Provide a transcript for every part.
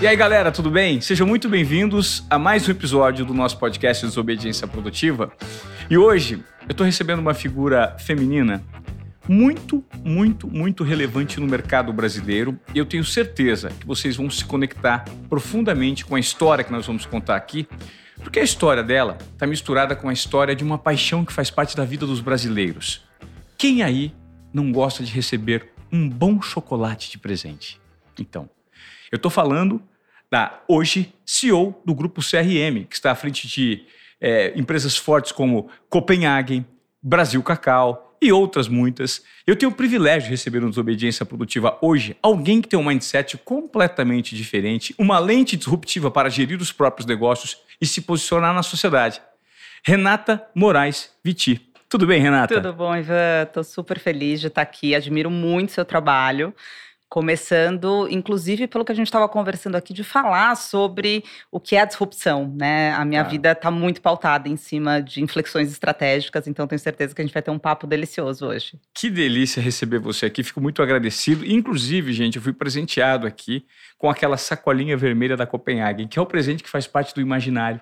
E aí, galera, tudo bem? Sejam muito bem-vindos a mais um episódio do nosso podcast Desobediência Produtiva. E hoje eu estou recebendo uma figura feminina muito, muito, muito relevante no mercado brasileiro e eu tenho certeza que vocês vão se conectar profundamente com a história que nós vamos contar aqui, porque a história dela está misturada com a história de uma paixão que faz parte da vida dos brasileiros. Quem aí não gosta de receber um bom chocolate de presente? Então, eu estou falando da hoje CEO do grupo CRM, que está à frente de é, empresas fortes como Copenhagen, Brasil Cacau e outras muitas. Eu tenho o privilégio de receber no Desobediência Produtiva hoje alguém que tem um mindset completamente diferente, uma lente disruptiva para gerir os próprios negócios e se posicionar na sociedade. Renata Moraes Viti. Tudo bem, Renata? Tudo bom, Ivan. Estou super feliz de estar aqui. Admiro muito seu trabalho. Começando, inclusive, pelo que a gente estava conversando aqui, de falar sobre o que é a disrupção, né? A minha vida está muito pautada em cima de inflexões estratégicas, então tenho certeza que a gente vai ter um papo delicioso hoje. Que delícia receber você aqui, fico muito agradecido. Inclusive, gente, eu fui presenteado aqui com aquela sacolinha vermelha da Copenhagen, que é o presente que faz parte do imaginário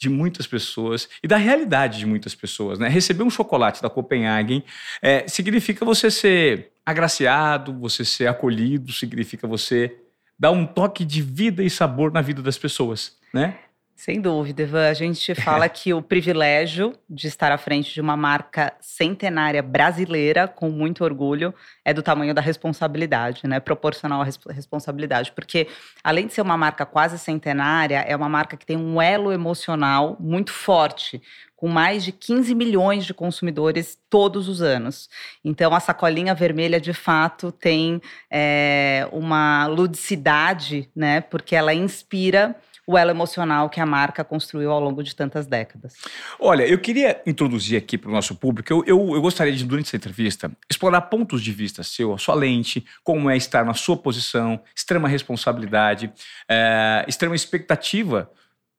de muitas pessoas e da realidade de muitas pessoas. Né? Receber um chocolate da Copenhagen é, significa você ser agraciado, você ser acolhido, significa você dar um toque de vida e sabor na vida das pessoas, né? Sem dúvida, Ivan. A gente fala que o privilégio de estar à frente de uma marca centenária brasileira, com muito orgulho, é do tamanho da responsabilidade, né? Proporcional à responsabilidade. Porque, além de ser uma marca quase centenária, é uma marca que tem um elo emocional muito forte com mais de 15 milhões de consumidores todos os anos. Então, a sacolinha vermelha, de fato, tem é, uma ludicidade, né? Porque ela inspira o elo emocional que a marca construiu ao longo de tantas décadas. Olha, eu queria introduzir aqui para o nosso público, eu, eu, eu, gostaria de, durante essa entrevista, explorar pontos de vista seu, a sua lente, como é estar na sua posição, extrema responsabilidade, é, extrema expectativa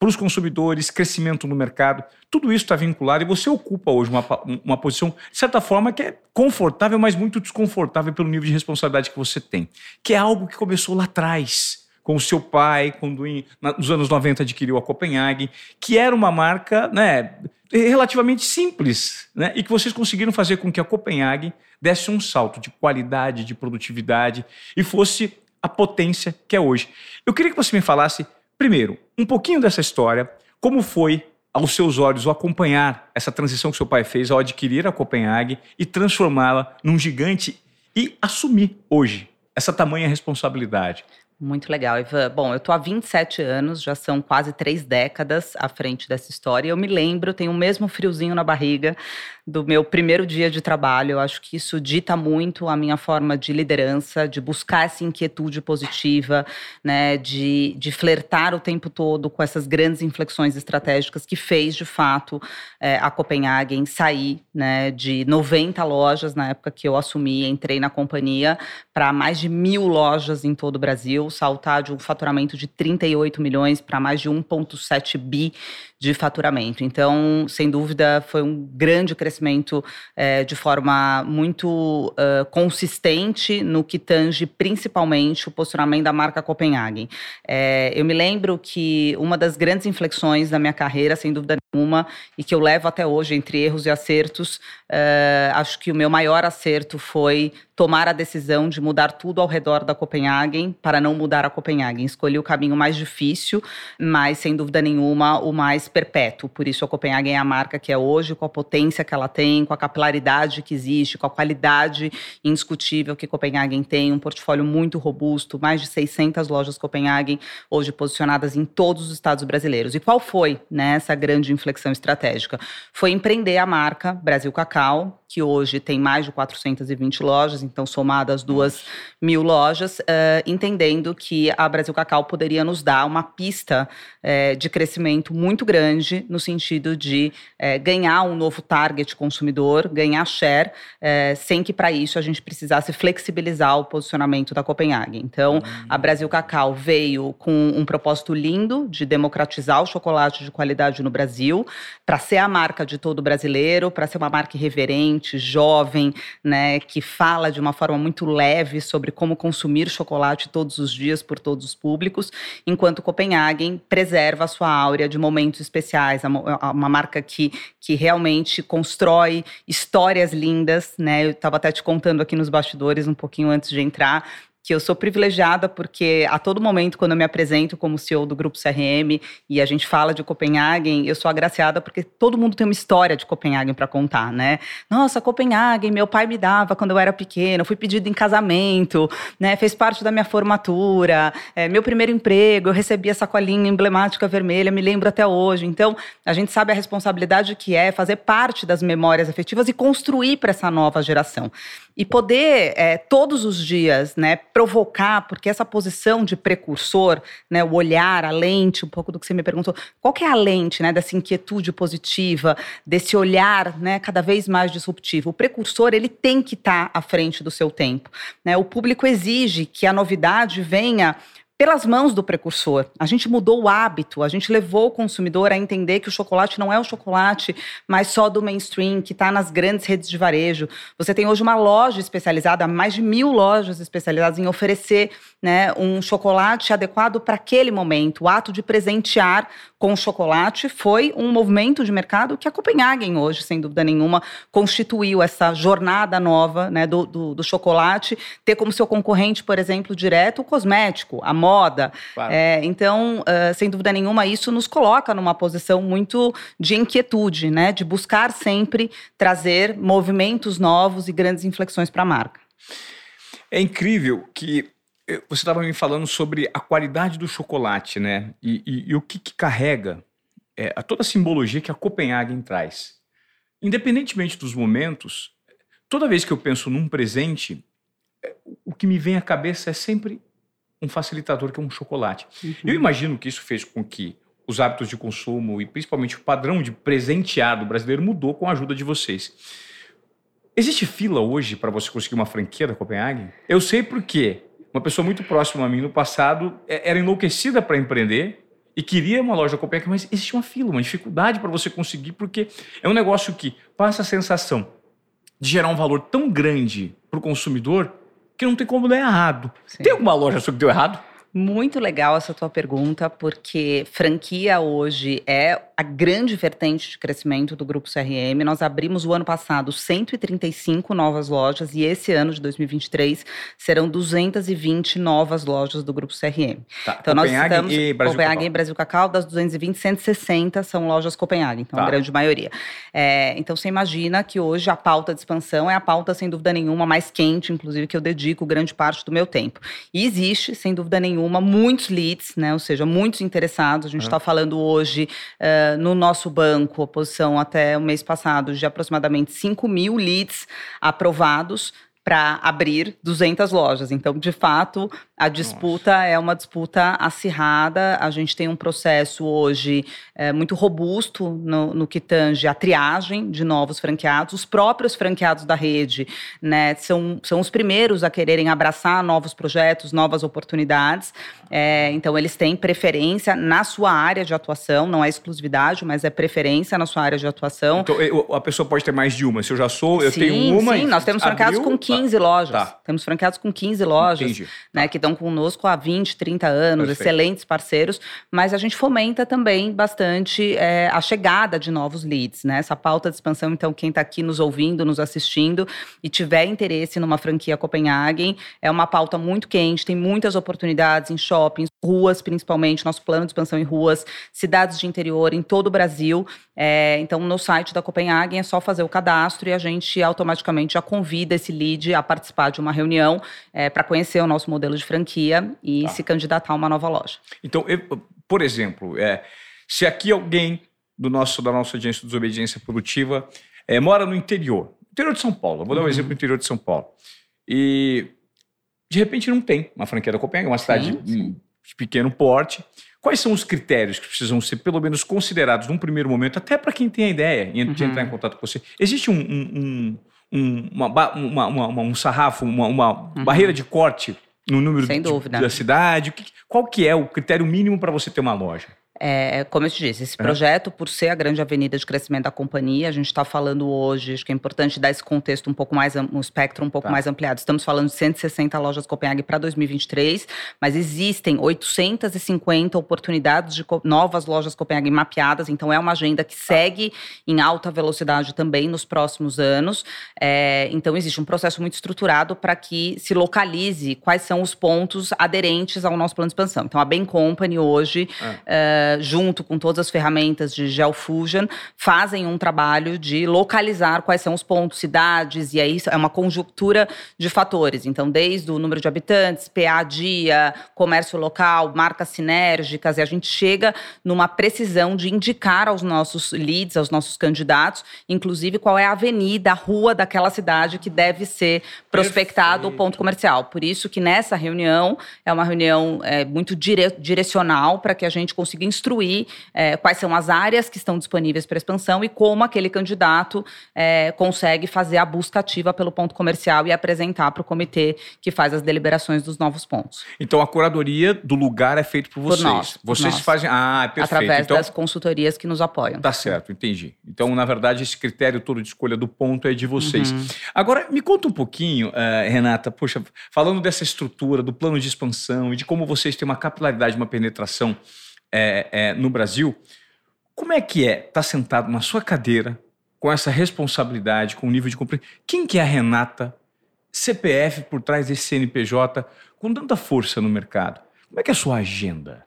para os consumidores, crescimento no mercado, tudo isso está vinculado e você ocupa hoje uma, uma posição, de certa forma, que é confortável, mas muito desconfortável pelo nível de responsabilidade que você tem, que é algo que começou lá atrás com o seu pai, quando em, nos anos 90 adquiriu a Copenhagen, que era uma marca né, relativamente simples, né, e que vocês conseguiram fazer com que a Copenhagen desse um salto de qualidade, de produtividade e fosse a potência que é hoje. Eu queria que você me falasse, primeiro, um pouquinho dessa história, como foi aos seus olhos, o acompanhar essa transição que seu pai fez ao adquirir a Copenhagen e transformá-la num gigante e assumir hoje essa tamanha responsabilidade. Muito legal, Ivan. Bom, eu tô há 27 anos, já são quase três décadas à frente dessa história. Eu me lembro, tenho o mesmo friozinho na barriga do meu primeiro dia de trabalho. Eu acho que isso dita muito a minha forma de liderança, de buscar essa inquietude positiva, né, de, de flertar o tempo todo com essas grandes inflexões estratégicas que fez, de fato, é, a Copenhagen sair né, de 90 lojas na época que eu assumi, entrei na companhia, para mais de mil lojas em todo o Brasil saltar de um faturamento de 38 milhões para mais de 1,7 bi de faturamento. Então, sem dúvida, foi um grande crescimento é, de forma muito uh, consistente no que tange principalmente o posicionamento da marca Copenhagen. É, eu me lembro que uma das grandes inflexões da minha carreira, sem dúvida nenhuma, e que eu levo até hoje entre erros e acertos, uh, acho que o meu maior acerto foi tomar a decisão de mudar tudo ao redor da Copenhagen para não mudar a Copenhagen. Escolhi o caminho mais difícil, mas sem dúvida nenhuma o mais perpétuo. Por isso a Copenhagen é a marca que é hoje, com a potência que ela tem, com a capilaridade que existe, com a qualidade indiscutível que Copenhagen tem, um portfólio muito robusto, mais de 600 lojas Copenhagen hoje posicionadas em todos os estados brasileiros. E qual foi né, essa grande inflexão estratégica? Foi empreender a marca Brasil Cacau, que hoje tem mais de 420 lojas, então somadas duas mil lojas, uh, entendendo que a Brasil Cacau poderia nos dar uma pista uh, de crescimento muito grande no sentido de uh, ganhar um novo target consumidor, ganhar share, sem que para isso a gente precisasse flexibilizar o posicionamento da Copenhagen. Então, a Brasil Cacau veio com um propósito lindo de democratizar o chocolate de qualidade no Brasil, para ser a marca de todo brasileiro, para ser uma marca irreverente jovem, né, que fala de uma forma muito leve sobre como consumir chocolate todos os dias por todos os públicos, enquanto Copenhagen preserva a sua áurea de momentos especiais, uma marca que, que realmente constrói histórias lindas, né? Eu estava até te contando aqui nos bastidores um pouquinho antes de entrar que eu sou privilegiada porque a todo momento, quando eu me apresento como CEO do Grupo CRM e a gente fala de Copenhagen, eu sou agraciada porque todo mundo tem uma história de Copenhagen para contar, né? Nossa, Copenhagen, meu pai me dava quando eu era pequeno, fui pedido em casamento, né? Fez parte da minha formatura, é, meu primeiro emprego, eu recebi essa colinha emblemática vermelha, me lembro até hoje. Então, a gente sabe a responsabilidade que é fazer parte das memórias afetivas e construir para essa nova geração e poder é, todos os dias, né, provocar, porque essa posição de precursor, né, o olhar, a lente, um pouco do que você me perguntou, qual que é a lente, né, dessa inquietude positiva, desse olhar, né, cada vez mais disruptivo? O precursor ele tem que estar tá à frente do seu tempo, né? O público exige que a novidade venha pelas mãos do precursor. A gente mudou o hábito, a gente levou o consumidor a entender que o chocolate não é o chocolate mais só do mainstream, que está nas grandes redes de varejo. Você tem hoje uma loja especializada, mais de mil lojas especializadas em oferecer né, um chocolate adequado para aquele momento. O ato de presentear com chocolate foi um movimento de mercado que a Copenhagen hoje, sem dúvida nenhuma, constituiu essa jornada nova né, do, do, do chocolate, ter como seu concorrente, por exemplo, direto o cosmético, a moda. Claro. É, então, uh, sem dúvida nenhuma, isso nos coloca numa posição muito de inquietude, né, de buscar sempre trazer movimentos novos e grandes inflexões para a marca. É incrível que você estava me falando sobre a qualidade do chocolate, né? E, e, e o que, que carrega é, a toda a simbologia que a Copenhagen traz. Independentemente dos momentos, toda vez que eu penso num presente, é, o que me vem à cabeça é sempre um facilitador que é um chocolate. Uhum. Eu imagino que isso fez com que os hábitos de consumo e principalmente o padrão de presentear do brasileiro mudou com a ajuda de vocês. Existe fila hoje para você conseguir uma franquia da Copenhagen? Eu sei porque uma pessoa muito próxima a mim no passado é, era enlouquecida para empreender e queria uma loja Copenhague, mas existe uma fila, uma dificuldade para você conseguir, porque é um negócio que passa a sensação de gerar um valor tão grande para o consumidor que não tem como dar errado. Sim. Tem alguma loja sua que deu errado? Muito legal essa tua pergunta, porque franquia hoje é a grande vertente de crescimento do Grupo CRM. Nós abrimos o ano passado 135 novas lojas e esse ano de 2023 serão 220 novas lojas do Grupo CRM. Tá. Então Copenhague nós estamos e Brasil Copenhague Cacau. e Brasil Cacau, das 220, 160 são lojas Copenhague, então tá. a grande maioria. É, então você imagina que hoje a pauta de expansão é a pauta sem dúvida nenhuma mais quente, inclusive que eu dedico grande parte do meu tempo. E existe, sem dúvida nenhuma, nenhuma, muitos leads, né? Ou seja, muitos interessados. A gente está uhum. falando hoje uh, no nosso banco, a posição até o mês passado, de aproximadamente 5 mil leads aprovados para abrir 200 lojas. Então, de fato, a disputa Nossa. é uma disputa acirrada. A gente tem um processo hoje é, muito robusto no, no, que tange a triagem de novos franqueados. Os próprios franqueados da rede né, são, são os primeiros a quererem abraçar novos projetos, novas oportunidades. É, então, eles têm preferência na sua área de atuação, não é exclusividade, mas é preferência na sua área de atuação. Então, a pessoa pode ter mais de uma. Se eu já sou, eu sim, tenho uma. Sim, nós temos franqueados com 15 tá. lojas. Tá. Temos franqueados com 15 lojas, Entendi. né, que estão estão conosco há 20, 30 anos, Perfeito. excelentes parceiros, mas a gente fomenta também bastante é, a chegada de novos leads, né? Essa pauta de expansão, então, quem está aqui nos ouvindo, nos assistindo e tiver interesse numa franquia Copenhagen, é uma pauta muito quente, tem muitas oportunidades em shoppings, ruas principalmente, nosso plano de expansão em ruas, cidades de interior em todo o Brasil. É, então, no site da Copenhagen é só fazer o cadastro e a gente automaticamente já convida esse lead a participar de uma reunião é, para conhecer o nosso modelo de franquia e tá. se candidatar a uma nova loja. Então, eu, por exemplo, é, se aqui alguém do nosso, da nossa audiência de desobediência produtiva é, mora no interior, interior de São Paulo, vou dar um uhum. exemplo do interior de São Paulo, e de repente não tem uma franquia da Copenhagen, uma cidade sim, sim. De pequeno porte, Quais são os critérios que precisam ser, pelo menos, considerados num primeiro momento, até para quem tem a ideia de uhum. entrar em contato com você? Existe um, um, um, uma, uma, uma, um sarrafo, uma, uhum. barreira de corte no número de, da cidade? Qual que é o critério mínimo para você ter uma loja? É, como eu te disse, esse projeto, por ser a grande avenida de crescimento da companhia, a gente está falando hoje, acho que é importante dar esse contexto um pouco mais, um espectro um pouco tá. mais ampliado. Estamos falando de 160 lojas Copenhague para 2023, mas existem 850 oportunidades de novas lojas Copenhague mapeadas, então é uma agenda que segue em alta velocidade também nos próximos anos. É, então existe um processo muito estruturado para que se localize quais são os pontos aderentes ao nosso plano de expansão. Então a Bain Company hoje. É. Junto com todas as ferramentas de GeoFusion, fazem um trabalho de localizar quais são os pontos, cidades, e aí é uma conjuntura de fatores. Então, desde o número de habitantes, PA dia, comércio local, marcas sinérgicas, e a gente chega numa precisão de indicar aos nossos leads, aos nossos candidatos, inclusive qual é a avenida, a rua daquela cidade que deve ser prospectado o ponto comercial. Por isso que nessa reunião é uma reunião é, muito dire direcional para que a gente consiga instruir é, quais são as áreas que estão disponíveis para expansão e como aquele candidato é, consegue fazer a busca ativa pelo ponto comercial e apresentar para o comitê que faz as deliberações dos novos pontos. Então a curadoria do lugar é feita por vocês. Por nós, vocês nós. fazem. Ah, perfeito. Através então, das consultorias que nos apoiam. Tá certo, entendi. Então, na verdade, esse critério todo de escolha do ponto é de vocês. Uhum. Agora, me conta um pouquinho, uh, Renata, poxa, falando dessa estrutura, do plano de expansão e de como vocês têm uma capilaridade, uma penetração é, é, no Brasil, como é que é estar tá sentado na sua cadeira com essa responsabilidade, com o nível de compreensão? Quem que é a Renata, CPF por trás desse CNPJ, com tanta força no mercado? Como é que é a sua agenda?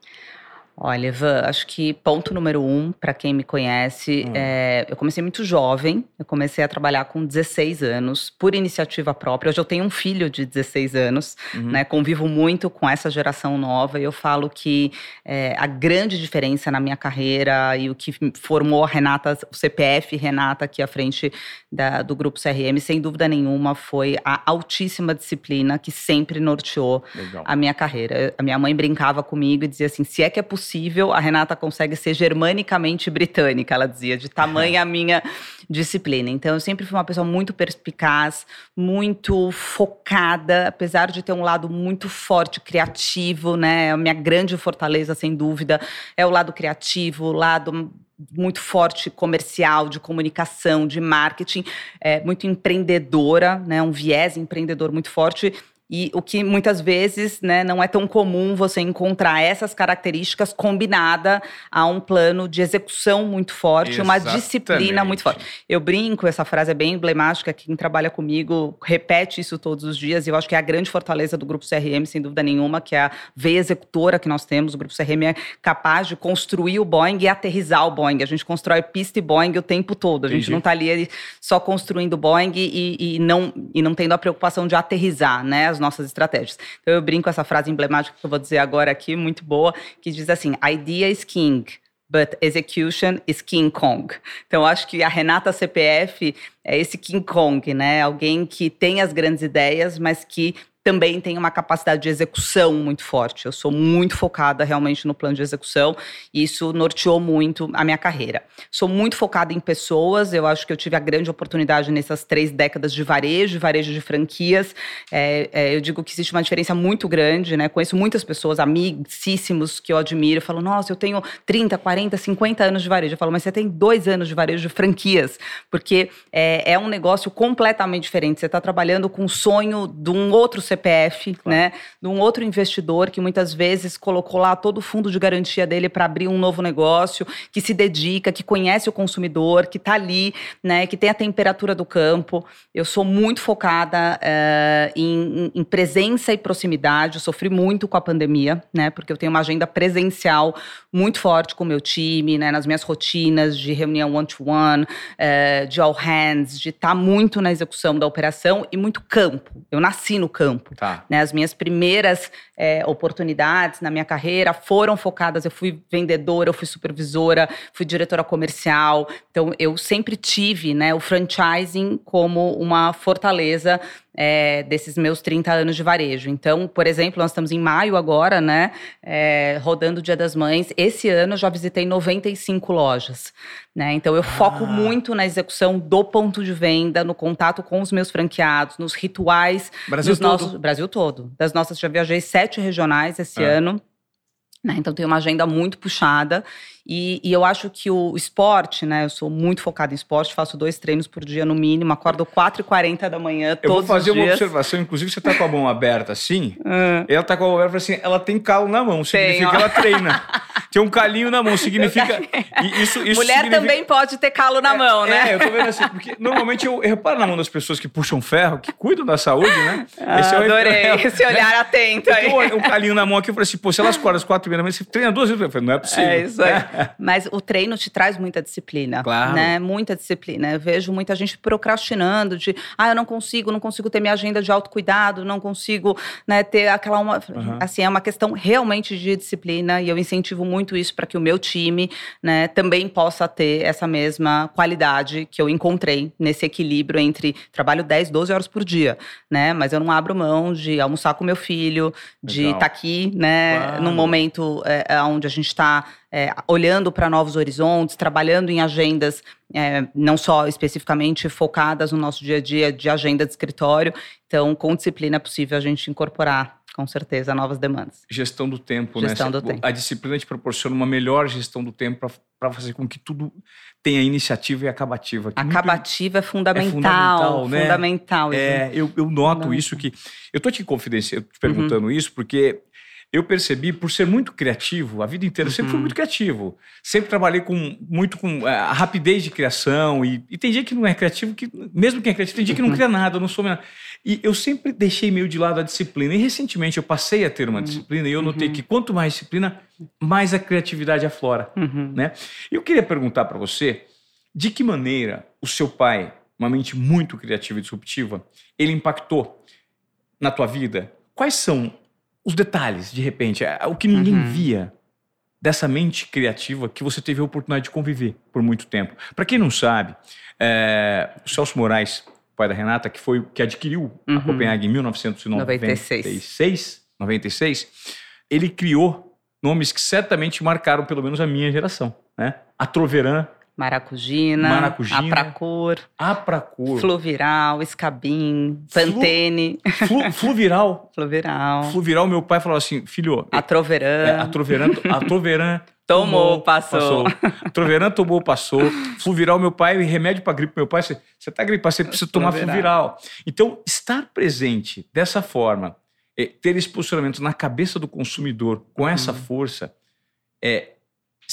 Olha, Ivan, acho que ponto número um, para quem me conhece, hum. é, eu comecei muito jovem, eu comecei a trabalhar com 16 anos, por iniciativa própria. Hoje eu tenho um filho de 16 anos, uhum. né? Convivo muito com essa geração nova e eu falo que é, a grande diferença na minha carreira e o que formou a Renata, o CPF Renata aqui à frente da, do grupo CRM, sem dúvida nenhuma, foi a altíssima disciplina que sempre norteou Legal. a minha carreira. A minha mãe brincava comigo e dizia assim: se é que é possível possível, a Renata consegue ser germanicamente britânica, ela dizia, de tamanha a minha disciplina. Então, eu sempre fui uma pessoa muito perspicaz, muito focada, apesar de ter um lado muito forte, criativo, né? A minha grande fortaleza, sem dúvida, é o lado criativo, o lado muito forte comercial, de comunicação, de marketing, é, muito empreendedora, né? Um viés empreendedor muito forte e o que muitas vezes né, não é tão comum você encontrar essas características combinada a um plano de execução muito forte, Exatamente. uma disciplina muito forte. Eu brinco, essa frase é bem emblemática, quem trabalha comigo repete isso todos os dias, e eu acho que é a grande fortaleza do Grupo CRM, sem dúvida nenhuma, que é a veia executora que nós temos. O Grupo CRM é capaz de construir o Boeing e aterrizar o Boeing. A gente constrói pista e Boeing o tempo todo. A gente Entendi. não está ali só construindo o Boeing e, e, não, e não tendo a preocupação de aterrizar, né? As nossas estratégias. Então eu brinco essa frase emblemática que eu vou dizer agora aqui, muito boa, que diz assim: idea is king. But execution is King Kong. Então, acho que a Renata CPF é esse King Kong, né? Alguém que tem as grandes ideias, mas que também tem uma capacidade de execução muito forte. Eu sou muito focada realmente no plano de execução e isso norteou muito a minha carreira. Sou muito focada em pessoas, eu acho que eu tive a grande oportunidade nessas três décadas de varejo, varejo de franquias. É, é, eu digo que existe uma diferença muito grande, né? Conheço muitas pessoas, amigíssimos que eu admiro, falo, nossa, eu tenho 30, 40, 50 anos de varejo. Eu falo, mas você tem dois anos de varejo de franquias, porque é, é um negócio completamente diferente. Você está trabalhando com o sonho de um outro CPF, claro. né? De um outro investidor que muitas vezes colocou lá todo o fundo de garantia dele para abrir um novo negócio, que se dedica, que conhece o consumidor, que está ali, né? Que tem a temperatura do campo. Eu sou muito focada uh, em, em, presença e proximidade. Eu sofri muito com a pandemia, né? Porque eu tenho uma agenda presencial muito forte com o meu time, né? Nas minhas rotinas de reunião one-to-one, -one, uh, de all hands, de estar tá muito na execução da operação e muito campo. Eu nasci no campo campo. Tá. Né, as minhas primeiras é, oportunidades na minha carreira foram focadas. Eu fui vendedora, eu fui supervisora, fui diretora comercial. Então, eu sempre tive né, o franchising como uma fortaleza é, desses meus 30 anos de varejo. Então, por exemplo, nós estamos em maio agora, né? É, rodando o Dia das Mães. Esse ano eu já visitei 95 lojas. Né? Então, eu foco ah. muito na execução do ponto de venda, no contato com os meus franqueados, nos rituais. Brasil todo? Nossos, Brasil todo. Das nossas, já viajei sete regionais esse ah. ano. Né? Então tem uma agenda muito puxada e, e, eu acho que o esporte, né? Eu sou muito focada em esporte, faço dois treinos por dia no mínimo, acordo 4h40 da manhã todos Eu vou fazer uma observação, inclusive você tá com a mão aberta assim, uhum. ela tá com a mão aberta assim, ela tem calo na mão, significa que ela treina. tem um calinho na mão, significa. isso, isso Mulher significa... também pode ter calo na é, mão, né? É, eu tô vendo assim, porque normalmente eu, eu, reparo na mão das pessoas que puxam ferro, que cuidam da saúde, né? Ah, esse é adorei é, esse olhar né? atento aí. Eu um, um calinho na mão aqui, eu falei assim, pô, se elas acordam às quatro e meia da manhã, você treina duas vezes. Eu falei, não é possível. É isso aí. Mas o treino te traz muita disciplina. Claro. Né? Muita disciplina. Eu vejo muita gente procrastinando de, ah, eu não consigo, não consigo ter minha agenda de autocuidado, não consigo né, ter aquela uma. Uhum. Assim, é uma questão realmente de disciplina e eu incentivo muito isso para que o meu time né, também possa ter essa mesma qualidade que eu encontrei nesse equilíbrio entre trabalho 10, 12 horas por dia, né? Mas eu não abro mão de almoçar com meu filho, de estar tá aqui, né, claro. num momento é, onde a gente está é, olhando para novos horizontes, trabalhando em agendas é, não só especificamente focadas no nosso dia a dia de agenda de escritório. Então, com disciplina é possível a gente incorporar com certeza, novas demandas. Gestão do tempo, né? gestão né? Do tempo. A disciplina te proporciona uma melhor gestão do tempo para fazer com que tudo tenha iniciativa e acabativa. Acabativa muito... é fundamental. É fundamental, né? Fundamental. É, eu, eu noto isso que. Eu estou te confidenciando, te perguntando uhum. isso, porque eu percebi, por ser muito criativo, a vida inteira, uhum. sempre fui uhum. muito criativo. Sempre trabalhei com muito com é, a rapidez de criação. E, e, tem dia que não é criativo, que mesmo quem é criativo, tem dia que não cria nada, não sou. E eu sempre deixei meio de lado a disciplina. E recentemente eu passei a ter uma uhum. disciplina e eu notei uhum. que quanto mais disciplina, mais a criatividade aflora. Uhum. Né? Eu queria perguntar para você de que maneira o seu pai, uma mente muito criativa e disruptiva, ele impactou na tua vida? Quais são os detalhes, de repente, é, o que ninguém uhum. via dessa mente criativa que você teve a oportunidade de conviver por muito tempo. Para quem não sabe, é, o Celso Moraes, pai da Renata, que foi que adquiriu uhum. a Copenhague em 1996, 96. ele criou nomes que certamente marcaram pelo menos a minha geração, né? A Troveran, Maracujina, Maracujina Apracor, Apracor, Fluviral, Escabim, Pantene. Flu, fluviral. fluviral. Fluviral, meu pai falou assim, filho... A Troveran. É, a Troveran, a Troveran Tomou, tomou passou. passou. Troveran tomou, passou. Fluviral, meu pai, remédio para gripe, meu pai, você, você tá gripado, você precisa tomar fluviral. Então, estar presente dessa forma, é, ter esse posicionamento na cabeça do consumidor com essa hum. força, é,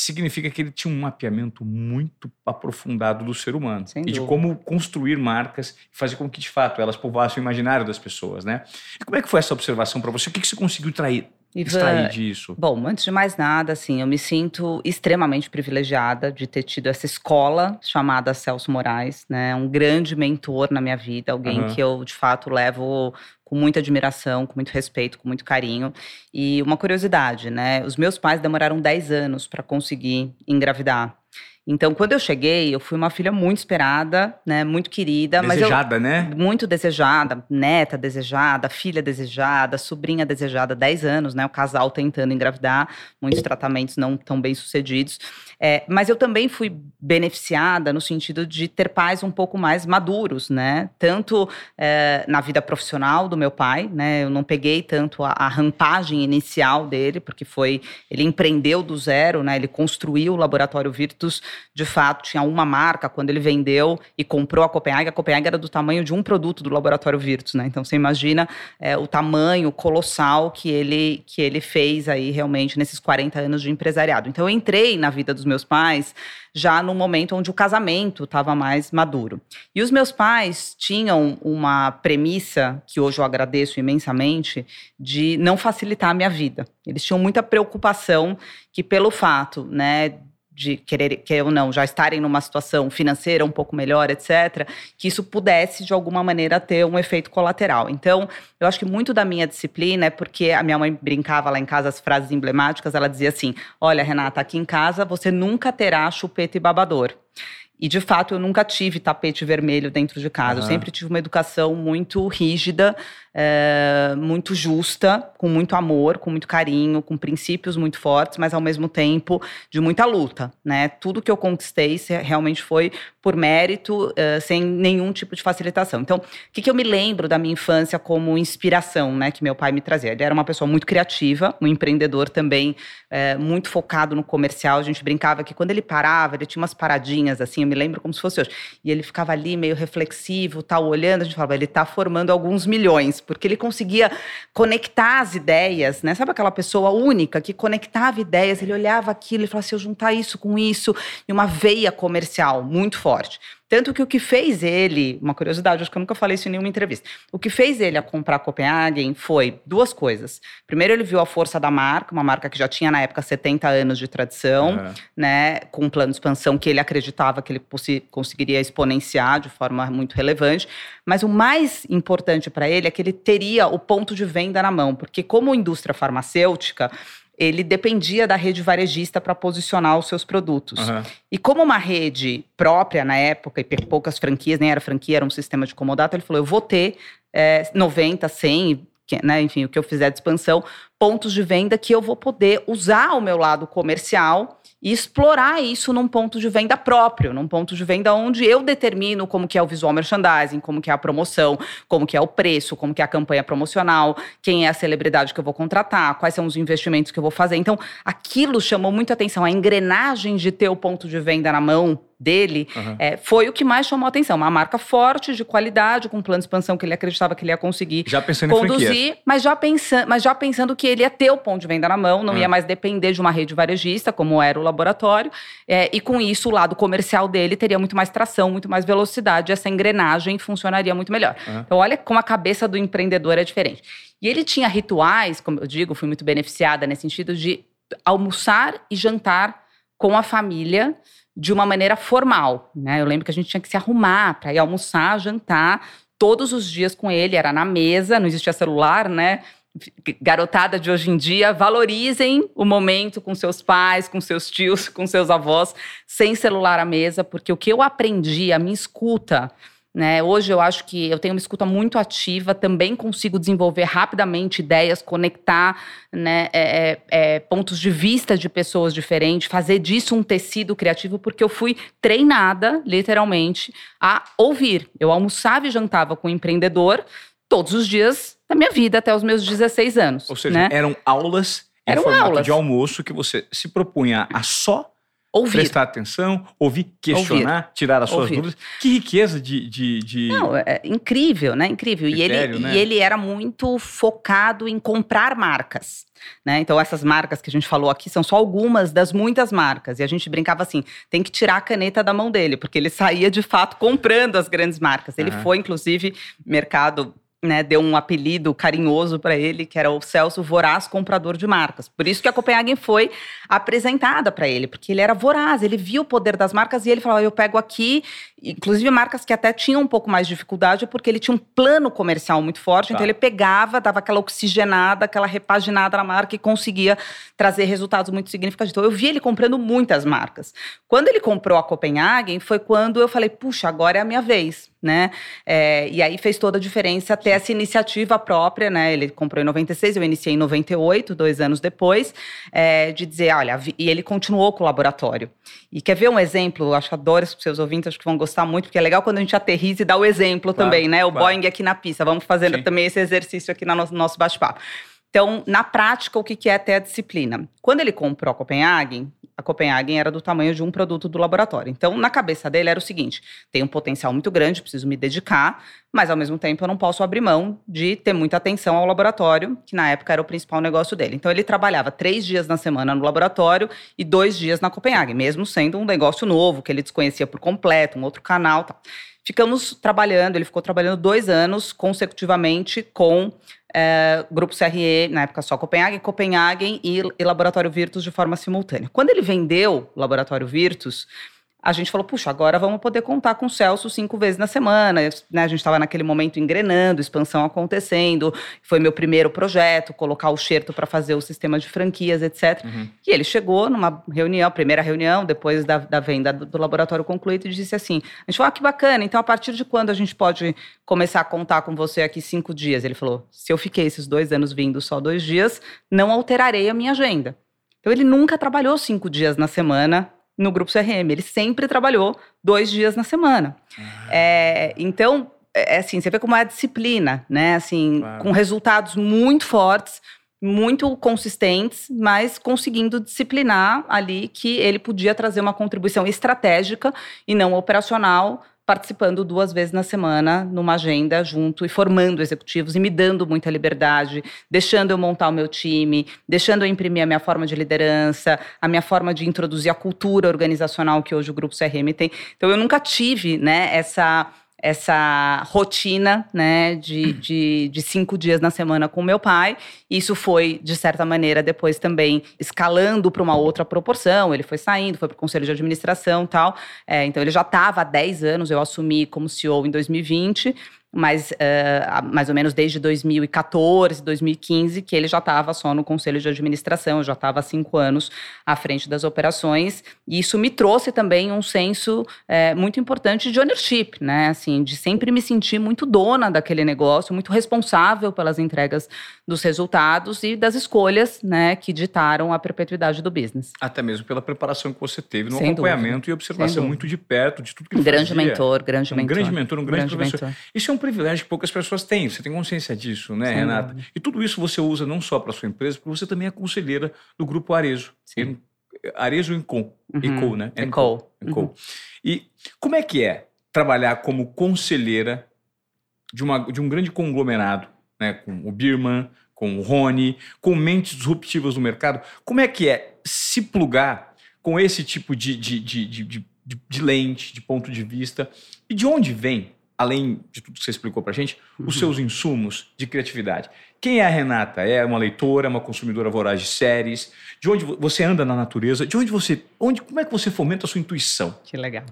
significa que ele tinha um mapeamento muito aprofundado do ser humano Sem e dúvida. de como construir marcas e fazer com que de fato elas povoassem o imaginário das pessoas, né? E como é que foi essa observação para você? O que, que você conseguiu trair, Ivan, extrair disso? Bom, antes de mais nada, assim, eu me sinto extremamente privilegiada de ter tido essa escola chamada Celso Moraes, né? Um grande mentor na minha vida, alguém uhum. que eu de fato levo com muita admiração, com muito respeito, com muito carinho. E uma curiosidade, né? Os meus pais demoraram 10 anos para conseguir engravidar. Então, quando eu cheguei, eu fui uma filha muito esperada, né? Muito querida. Desejada, eu, né? Muito desejada. Neta desejada, filha desejada, sobrinha desejada, 10 anos, né? O casal tentando engravidar, muitos tratamentos não tão bem sucedidos. É, mas eu também fui beneficiada no sentido de ter pais um pouco mais maduros, né? Tanto é, na vida profissional do meu pai, né? Eu não peguei tanto a, a rampagem inicial dele, porque foi. Ele empreendeu do zero, né? Ele construiu o Laboratório Virtus de fato, tinha uma marca quando ele vendeu e comprou a Copenhague. A Copenhague era do tamanho de um produto do Laboratório Virtus, né? Então você imagina é, o tamanho colossal que ele, que ele fez aí realmente nesses 40 anos de empresariado. Então eu entrei na vida dos meus pais já no momento onde o casamento estava mais maduro. E os meus pais tinham uma premissa, que hoje eu agradeço imensamente, de não facilitar a minha vida. Eles tinham muita preocupação que, pelo fato né, de querer, querer ou não, já estarem numa situação financeira um pouco melhor, etc., que isso pudesse, de alguma maneira, ter um efeito colateral. Então, eu acho que muito da minha disciplina é porque a minha mãe brincava lá em casa as frases emblemáticas, ela dizia assim: Olha, Renata, aqui em casa você nunca terá chupeta e babador. E de fato eu nunca tive tapete vermelho dentro de casa. Uhum. Eu sempre tive uma educação muito rígida, é, muito justa, com muito amor, com muito carinho, com princípios muito fortes, mas ao mesmo tempo de muita luta, né? Tudo que eu conquistei realmente foi por mérito, é, sem nenhum tipo de facilitação. Então, o que, que eu me lembro da minha infância como inspiração, né? Que meu pai me trazia. Ele era uma pessoa muito criativa, um empreendedor também, é, muito focado no comercial. A gente brincava que quando ele parava, ele tinha umas paradinhas assim, eu me lembro como se fosse hoje. E ele ficava ali meio reflexivo, tal, olhando, a gente falava, ele está formando alguns milhões porque ele conseguia conectar as ideias, né? Sabe aquela pessoa única que conectava ideias? Ele olhava aquilo e falava: se eu juntar isso com isso, e uma veia comercial muito forte. Tanto que o que fez ele, uma curiosidade, acho que eu nunca falei isso em nenhuma entrevista. O que fez ele a comprar a Copenhagen foi duas coisas. Primeiro, ele viu a força da marca, uma marca que já tinha na época 70 anos de tradição, uhum. né, com um plano de expansão que ele acreditava que ele conseguiria exponenciar de forma muito relevante. Mas o mais importante para ele é que ele teria o ponto de venda na mão, porque como indústria farmacêutica, ele dependia da rede varejista para posicionar os seus produtos. Uhum. E como uma rede própria na época, e poucas franquias, nem era franquia, era um sistema de comodato, ele falou: eu vou ter é, 90, 100, né, enfim, o que eu fizer de expansão, pontos de venda que eu vou poder usar o meu lado comercial e explorar isso num ponto de venda próprio, num ponto de venda onde eu determino como que é o visual merchandising, como que é a promoção, como que é o preço, como que é a campanha promocional, quem é a celebridade que eu vou contratar, quais são os investimentos que eu vou fazer. Então, aquilo chamou muito atenção, a engrenagem de ter o ponto de venda na mão dele, uhum. é, foi o que mais chamou a atenção. Uma marca forte, de qualidade, com um plano de expansão que ele acreditava que ele ia conseguir já pensando conduzir, mas já, pensando, mas já pensando que ele ia ter o ponto de venda na mão, não uhum. ia mais depender de uma rede varejista, como era o laboratório, é, e com isso o lado comercial dele teria muito mais tração, muito mais velocidade, essa engrenagem funcionaria muito melhor. Uhum. Então, olha como a cabeça do empreendedor é diferente. E ele tinha rituais, como eu digo, fui muito beneficiada nesse sentido de almoçar e jantar com a família de uma maneira formal, né? Eu lembro que a gente tinha que se arrumar para ir almoçar, jantar todos os dias com ele, era na mesa, não existia celular, né? Garotada de hoje em dia, valorizem o momento com seus pais, com seus tios, com seus avós, sem celular à mesa, porque o que eu aprendi, a minha escuta, né? Hoje eu acho que eu tenho uma escuta muito ativa, também consigo desenvolver rapidamente ideias, conectar né, é, é, é, pontos de vista de pessoas diferentes, fazer disso um tecido criativo, porque eu fui treinada, literalmente, a ouvir. Eu almoçava e jantava com um empreendedor todos os dias da minha vida, até os meus 16 anos. Ou seja, né? eram aulas em eram formato aulas. de almoço que você se propunha a só Ouvir. Prestar atenção, ouvir, questionar, ouvir. tirar as suas ouvir. dúvidas. Que riqueza de. de, de... Não, é incrível, né? Incrível. Critério, e, ele, né? e ele era muito focado em comprar marcas. Né? Então, essas marcas que a gente falou aqui são só algumas das muitas marcas. E a gente brincava assim: tem que tirar a caneta da mão dele, porque ele saía de fato comprando as grandes marcas. Ele uhum. foi, inclusive, mercado né, deu um apelido carinhoso para ele, que era o Celso Voraz Comprador de Marcas. Por isso que a Copenhagen foi apresentada para ele, porque ele era voraz, ele via o poder das marcas e ele falava: eu pego aqui, inclusive marcas que até tinham um pouco mais de dificuldade, porque ele tinha um plano comercial muito forte, então tá. então ele pegava, dava aquela oxigenada, aquela repaginada na marca e conseguia trazer resultados muito significativos. Então eu vi ele comprando muitas marcas. Quando ele comprou a Copenhagen, foi quando eu falei: puxa, agora é a minha vez né? É, e aí fez toda a diferença ter essa iniciativa própria, né? Ele comprou em 96, eu iniciei em 98, dois anos depois, é, de dizer, olha, e ele continuou com o laboratório. E quer ver um exemplo? Acho que adoro os seus ouvintes, acho que vão gostar muito, porque é legal quando a gente aterriza e dá o exemplo claro, também, né? O claro. Boeing aqui na pista. Vamos fazer Sim. também esse exercício aqui no nosso, nosso bate-papo. Então, na prática, o que é ter a disciplina? Quando ele comprou a Copenhagen, a Copenhagen era do tamanho de um produto do laboratório. Então, na cabeça dele era o seguinte: tem um potencial muito grande, preciso me dedicar, mas ao mesmo tempo eu não posso abrir mão de ter muita atenção ao laboratório, que na época era o principal negócio dele. Então, ele trabalhava três dias na semana no laboratório e dois dias na Copenhagen, mesmo sendo um negócio novo, que ele desconhecia por completo, um outro canal. Tal. Ficamos trabalhando, ele ficou trabalhando dois anos consecutivamente com é, Grupo CRE, na época só Copenhagen, Copenhagen e, e Laboratório Virtus de forma simultânea. Quando ele vendeu o Laboratório Virtus, a gente falou, puxa, agora vamos poder contar com o Celso cinco vezes na semana. Né? A gente estava naquele momento engrenando, expansão acontecendo. Foi meu primeiro projeto, colocar o Xerto para fazer o sistema de franquias, etc. Uhum. E ele chegou numa reunião, primeira reunião, depois da, da venda do, do, laboratório concluído, e disse assim: a gente falou, ah, que bacana, então a partir de quando a gente pode começar a contar com você aqui cinco dias? Ele falou: se eu fiquei esses dois anos vindo só dois dias, não alterarei a minha agenda. Então ele nunca trabalhou cinco dias na semana no grupo CRM. Ele sempre trabalhou dois dias na semana. Ah. É, então, é, é assim, você vê como é a disciplina, né? Assim, claro. com resultados muito fortes, muito consistentes, mas conseguindo disciplinar ali que ele podia trazer uma contribuição estratégica e não operacional participando duas vezes na semana numa agenda junto e formando executivos e me dando muita liberdade, deixando eu montar o meu time, deixando eu imprimir a minha forma de liderança, a minha forma de introduzir a cultura organizacional que hoje o grupo CRM tem. Então eu nunca tive, né, essa essa rotina, né, de, de, de, cinco dias na semana com meu pai. Isso foi, de certa maneira, depois também escalando para uma outra proporção. Ele foi saindo, foi para o conselho de administração tal. É, então, ele já estava há 10 anos, eu assumi como CEO em 2020 mas uh, mais ou menos desde 2014, 2015, que ele já estava só no conselho de administração, já estava há cinco anos à frente das operações, e isso me trouxe também um senso é, muito importante de ownership, né? Assim, de sempre me sentir muito dona daquele negócio, muito responsável pelas entregas dos resultados e das escolhas, né, que ditaram a perpetuidade do business. Até mesmo pela preparação que você teve no Sem acompanhamento dúvida. e observação muito de perto de tudo que grande fazia. Mentor, grande um mentor, grande mentor, um grande, grande professor. Mentor. Isso é um privilégio que poucas pessoas têm. Você tem consciência disso, né, Sim. Renata? E tudo isso você usa não só para sua empresa, porque você também é conselheira do grupo Arezo. Sim. Arezo Encom. Uhum. Encom, né? Encom. Encom. Uhum. E como é que é trabalhar como conselheira de, uma, de um grande conglomerado, né? Com o Birman, com o Rony, com mentes disruptivas no mercado. Como é que é se plugar com esse tipo de, de, de, de, de lente, de ponto de vista? E de onde vem além de tudo que você explicou para a gente, os uhum. seus insumos de criatividade. Quem é a Renata? É uma leitora, uma consumidora voraz de séries? De onde você anda na natureza? De onde você, onde, como é que você fomenta a sua intuição? Que legal.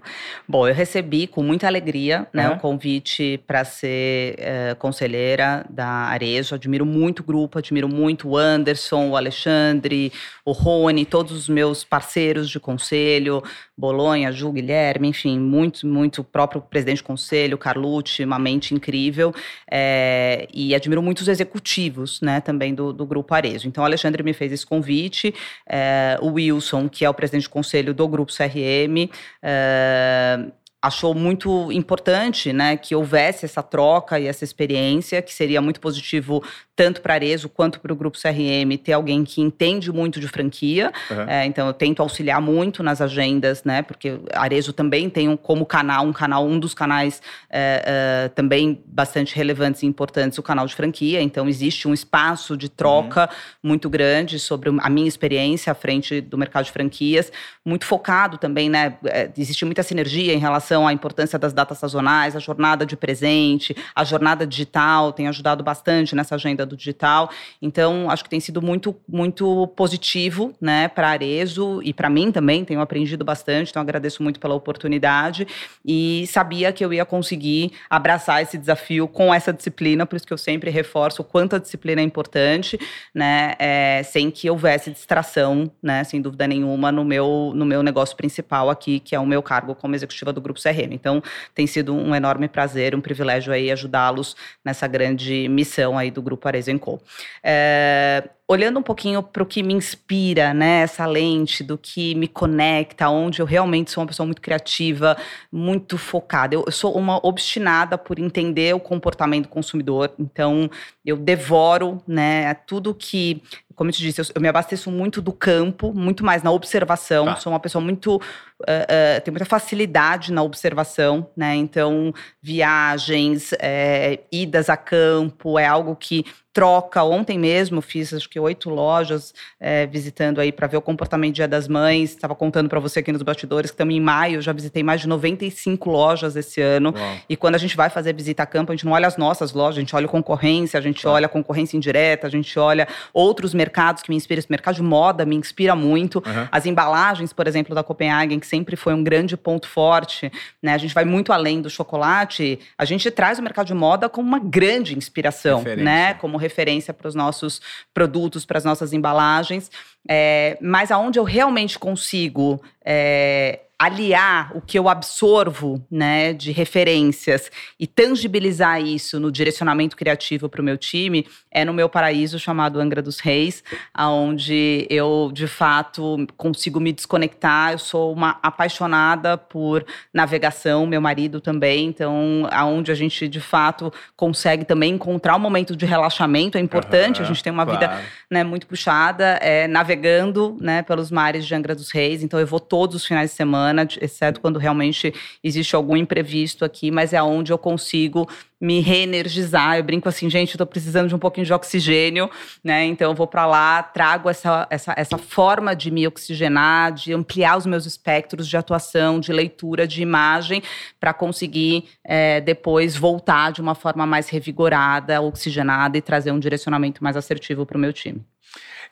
Bom, eu recebi com muita alegria né, o convite para ser uh, conselheira da Arejo. Admiro muito o grupo, admiro muito o Anderson, o Alexandre, o Rony, todos os meus parceiros de conselho, Bolonha, Ju, Guilherme, enfim, muito, muito, o próprio presidente do conselho, Carlucci, uma mente incrível. É, e admiro muito os executivos executivos, né, também do, do Grupo Arezo. Então, o Alexandre me fez esse convite, é, o Wilson, que é o presidente do conselho do Grupo CRM, é, achou muito importante né, que houvesse essa troca e essa experiência, que seria muito positivo tanto para Arezo quanto para o Grupo CRM, ter alguém que entende muito de franquia. Uhum. É, então, eu tento auxiliar muito nas agendas, né? Porque Arezo também tem um, como canal, um canal, um dos canais é, é, também bastante relevantes e importantes, o canal de franquia. Então, existe um espaço de troca uhum. muito grande sobre a minha experiência à frente do mercado de franquias, muito focado também, né? É, existe muita sinergia em relação à importância das datas sazonais, a jornada de presente, a jornada digital tem ajudado bastante nessa agenda do digital. Então, acho que tem sido muito, muito positivo, né, para Arezo e para mim também. Tenho aprendido bastante, então agradeço muito pela oportunidade e sabia que eu ia conseguir abraçar esse desafio com essa disciplina, por isso que eu sempre reforço o quanto a disciplina é importante, né, é, sem que houvesse distração, né, sem dúvida nenhuma, no meu, no meu negócio principal aqui, que é o meu cargo como executiva do Grupo CRM. Então, tem sido um enorme prazer, um privilégio aí ajudá-los nessa grande missão aí do Grupo Arezo Arezenco. É, olhando um pouquinho para o que me inspira, né, essa lente do que me conecta, onde eu realmente sou uma pessoa muito criativa, muito focada. Eu, eu sou uma obstinada por entender o comportamento do consumidor, então eu devoro, né, tudo que como eu te disse, eu, eu, me abasteço muito do campo, muito mais na observação. Tá. Sou uma pessoa muito. Uh, uh, tenho muita facilidade na observação, né? Então, viagens, é, idas a campo, é algo que troca. Ontem mesmo fiz acho que oito lojas é, visitando aí para ver o comportamento Dia das Mães. Estava contando para você aqui nos bastidores que também em maio já visitei mais de 95 lojas esse ano. Uau. E quando a gente vai fazer visita a campo, a gente não olha as nossas lojas, a gente olha a concorrência, a gente olha a concorrência indireta, a gente olha outros mercados que me inspiram. Esse mercado de moda me inspira muito. Uhum. As embalagens, por exemplo, da Copenhagen, que sempre foi um grande ponto forte. Né? A gente vai muito além do chocolate. A gente traz o mercado de moda como uma grande inspiração, né? Como referência para os nossos produtos, para as nossas embalagens. É, mas aonde eu realmente consigo é, aliar o que eu absorvo, né, de referências e tangibilizar isso no direcionamento criativo para o meu time é no meu paraíso chamado Angra dos Reis, aonde eu de fato consigo me desconectar. Eu sou uma apaixonada por navegação, meu marido também, então aonde a gente de fato consegue também encontrar um momento de relaxamento é importante. Uhum, a gente tem uma claro. vida né, muito puxada, é, navegando né, pelos mares de Angra dos Reis. Então eu vou todos os finais de semana, exceto quando realmente existe algum imprevisto aqui, mas é onde eu consigo me reenergizar. Eu brinco assim, gente, eu tô precisando de um pouquinho de oxigênio, né? Então eu vou para lá, trago essa, essa, essa forma de me oxigenar, de ampliar os meus espectros de atuação, de leitura, de imagem, para conseguir é, depois voltar de uma forma mais revigorada, oxigenada e trazer um direcionamento mais assertivo para o meu time.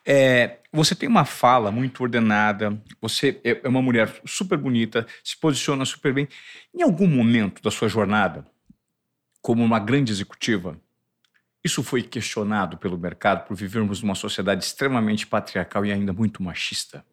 É, você tem uma fala muito ordenada, você é, é uma mulher super bonita, se posiciona super bem. Em algum momento da sua jornada, como uma grande executiva, isso foi questionado pelo mercado por vivermos numa sociedade extremamente patriarcal e ainda muito machista?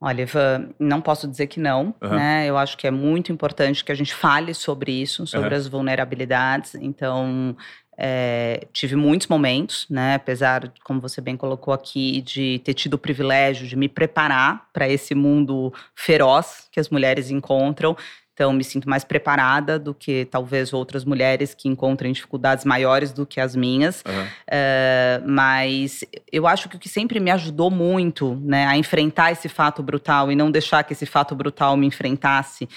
Olha, Ivan, não posso dizer que não, uhum. né? Eu acho que é muito importante que a gente fale sobre isso, sobre uhum. as vulnerabilidades. Então, é, tive muitos momentos, né? Apesar, como você bem colocou aqui, de ter tido o privilégio de me preparar para esse mundo feroz que as mulheres encontram. Então, me sinto mais preparada do que talvez outras mulheres que encontrem dificuldades maiores do que as minhas. Uhum. É, mas eu acho que o que sempre me ajudou muito né, a enfrentar esse fato brutal e não deixar que esse fato brutal me enfrentasse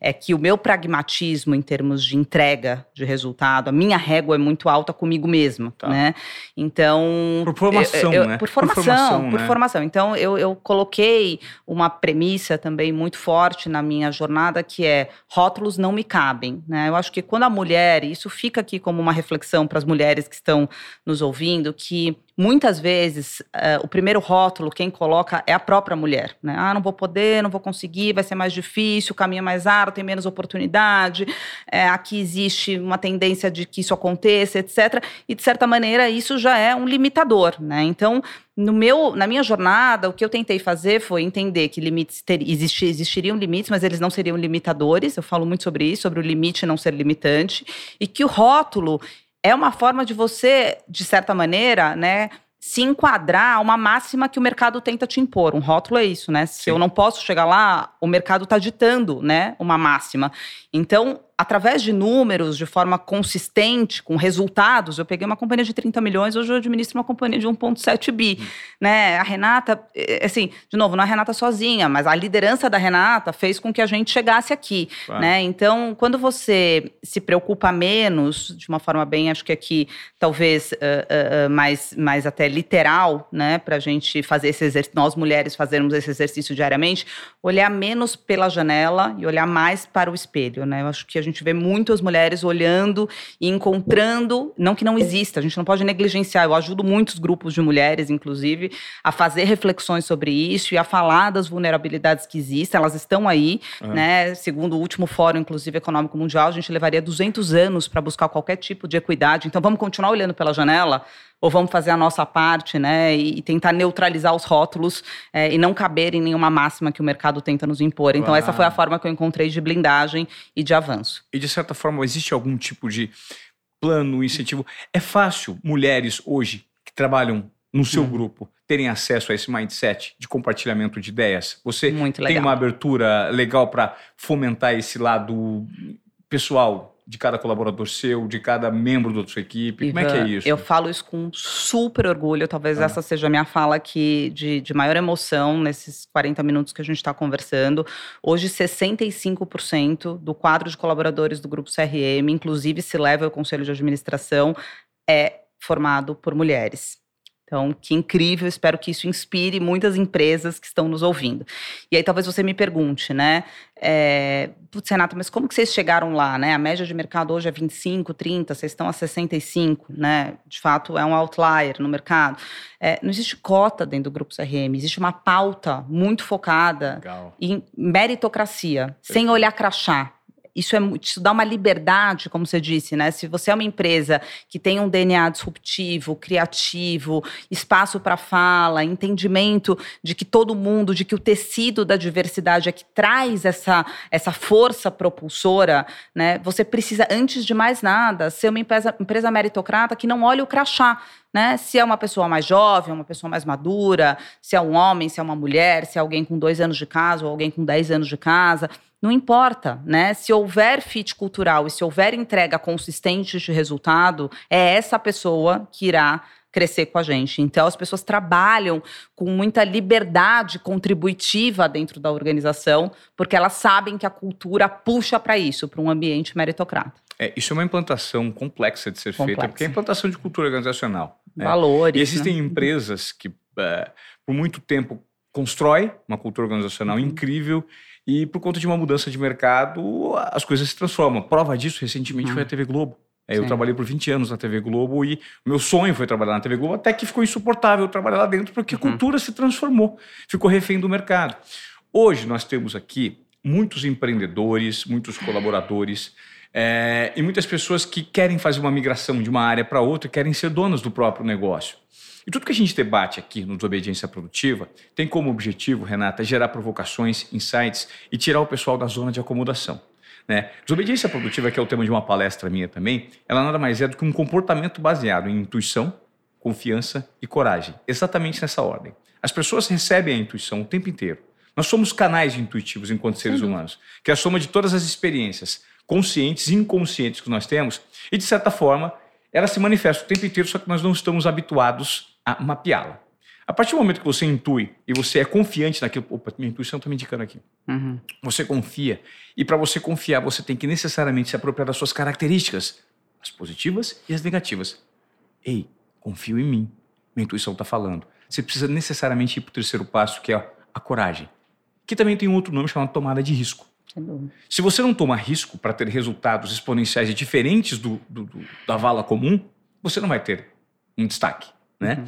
é que o meu pragmatismo em termos de entrega de resultado, a minha régua é muito alta comigo mesma, tá. né? Então... Por formação, eu, eu, né? Por formação, por formação. Por né? formação. Então, eu, eu coloquei uma premissa também muito forte na minha jornada, que é rótulos não me cabem, né? Eu acho que quando a mulher, e isso fica aqui como uma reflexão para as mulheres que estão nos ouvindo, que Muitas vezes, uh, o primeiro rótulo, quem coloca é a própria mulher. Né? Ah, não vou poder, não vou conseguir, vai ser mais difícil, o caminho é mais árduo, tem menos oportunidade, é, aqui existe uma tendência de que isso aconteça, etc. E, de certa maneira, isso já é um limitador. Né? Então, no meu, na minha jornada, o que eu tentei fazer foi entender que limites ter, existir, existiriam limites, mas eles não seriam limitadores. Eu falo muito sobre isso, sobre o limite não ser limitante, e que o rótulo é uma forma de você, de certa maneira, né, se enquadrar a uma máxima que o mercado tenta te impor. Um rótulo é isso, né? Se Sim. eu não posso chegar lá, o mercado está ditando, né, uma máxima. Então, através de números, de forma consistente, com resultados, eu peguei uma companhia de 30 milhões, hoje eu administro uma companhia de 1,7 bi. Hum. Né? A Renata, é, assim, de novo, não é a Renata sozinha, mas a liderança da Renata fez com que a gente chegasse aqui. Claro. Né? Então, quando você se preocupa menos, de uma forma bem, acho que aqui, talvez uh, uh, mais, mais até literal, né, para a gente fazer esse exercício, nós mulheres fazermos esse exercício diariamente, olhar menos pela janela e olhar mais para o espelho. Né? Eu acho que a gente gente vê muitas mulheres olhando e encontrando, não que não exista, a gente não pode negligenciar. Eu ajudo muitos grupos de mulheres, inclusive, a fazer reflexões sobre isso e a falar das vulnerabilidades que existem. Elas estão aí, uhum. né? Segundo o último Fórum, inclusive, Econômico Mundial, a gente levaria 200 anos para buscar qualquer tipo de equidade. Então, vamos continuar olhando pela janela ou vamos fazer a nossa parte, né, e tentar neutralizar os rótulos é, e não caber em nenhuma máxima que o mercado tenta nos impor. Então, essa foi a forma que eu encontrei de blindagem e de avanço. E, de certa forma, existe algum tipo de plano, incentivo? É fácil mulheres hoje que trabalham no seu hum. grupo terem acesso a esse mindset de compartilhamento de ideias? Você tem uma abertura legal para fomentar esse lado pessoal de cada colaborador seu, de cada membro da sua equipe? Ivan, Como é que é isso? Eu falo isso com super orgulho. Talvez ah. essa seja a minha fala aqui de, de maior emoção nesses 40 minutos que a gente está conversando. Hoje, 65% do quadro de colaboradores do Grupo CRM, inclusive se leva ao conselho de administração, é formado por mulheres. Então, que incrível, espero que isso inspire muitas empresas que estão nos ouvindo. E aí talvez você me pergunte, né? É, Putz, Renata, mas como que vocês chegaram lá, né? A média de mercado hoje é 25, 30, vocês estão a 65, né? De fato, é um outlier no mercado. É, não existe cota dentro do Grupo CRM, existe uma pauta muito focada Legal. em meritocracia, Perfeito. sem olhar crachá isso, é, isso dá uma liberdade, como você disse, né? Se você é uma empresa que tem um DNA disruptivo, criativo, espaço para fala, entendimento de que todo mundo, de que o tecido da diversidade é que traz essa, essa força propulsora, né? Você precisa, antes de mais nada, ser uma empresa, empresa meritocrata que não olhe o crachá. Né? Se é uma pessoa mais jovem, uma pessoa mais madura, se é um homem, se é uma mulher, se é alguém com dois anos de casa ou alguém com dez anos de casa. Não importa, né? Se houver fit cultural e se houver entrega consistente de resultado, é essa pessoa que irá crescer com a gente. Então, as pessoas trabalham com muita liberdade contributiva dentro da organização, porque elas sabem que a cultura puxa para isso, para um ambiente meritocrata. É, isso é uma implantação complexa de ser complexa. feita, porque é implantação de cultura organizacional. Né? Valores. E existem né? empresas que, uh, por muito tempo, constrói uma cultura organizacional uhum. incrível e por conta de uma mudança de mercado, as coisas se transformam. Prova disso, recentemente, foi a TV Globo. É, eu trabalhei por 20 anos na TV Globo e meu sonho foi trabalhar na TV Globo, até que ficou insuportável trabalhar lá dentro, porque a uhum. cultura se transformou, ficou refém do mercado. Hoje nós temos aqui muitos empreendedores, muitos colaboradores é, e muitas pessoas que querem fazer uma migração de uma área para outra, querem ser donas do próprio negócio. E tudo que a gente debate aqui no Desobediência Produtiva tem como objetivo, Renata, gerar provocações, insights e tirar o pessoal da zona de acomodação. Né? Desobediência produtiva, que é o tema de uma palestra minha também, ela nada mais é do que um comportamento baseado em intuição, confiança e coragem. Exatamente nessa ordem. As pessoas recebem a intuição o tempo inteiro. Nós somos canais intuitivos enquanto seres humanos, que é a soma de todas as experiências conscientes e inconscientes que nós temos, e de certa forma, ela se manifesta o tempo inteiro, só que nós não estamos habituados a mapeá-la. A partir do momento que você intui e você é confiante naquilo, opa, minha intuição está me indicando aqui. Uhum. Você confia. E para você confiar, você tem que necessariamente se apropriar das suas características, as positivas e as negativas. Ei, confio em mim. Minha intuição está falando. Você precisa necessariamente ir para o terceiro passo, que é a coragem. Que também tem um outro nome chamado tomada de risco. Se você não toma risco para ter resultados exponenciais diferentes do, do, do, da vala comum, você não vai ter um destaque né? Uhum.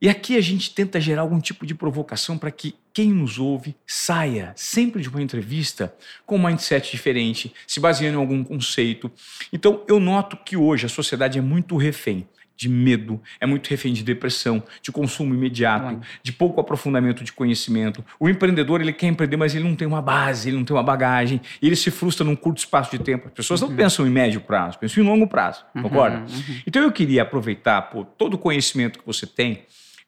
E aqui a gente tenta gerar algum tipo de provocação para que quem nos ouve saia sempre de uma entrevista com um mindset diferente, se baseando em algum conceito. Então eu noto que hoje a sociedade é muito refém de medo, é muito refém de depressão, de consumo imediato, de pouco aprofundamento de conhecimento. O empreendedor ele quer empreender, mas ele não tem uma base, ele não tem uma bagagem, e ele se frustra num curto espaço de tempo. As pessoas uhum. não pensam em médio prazo, pensam em longo prazo, uhum, concorda? Uhum. Então eu queria aproveitar por todo o conhecimento que você tem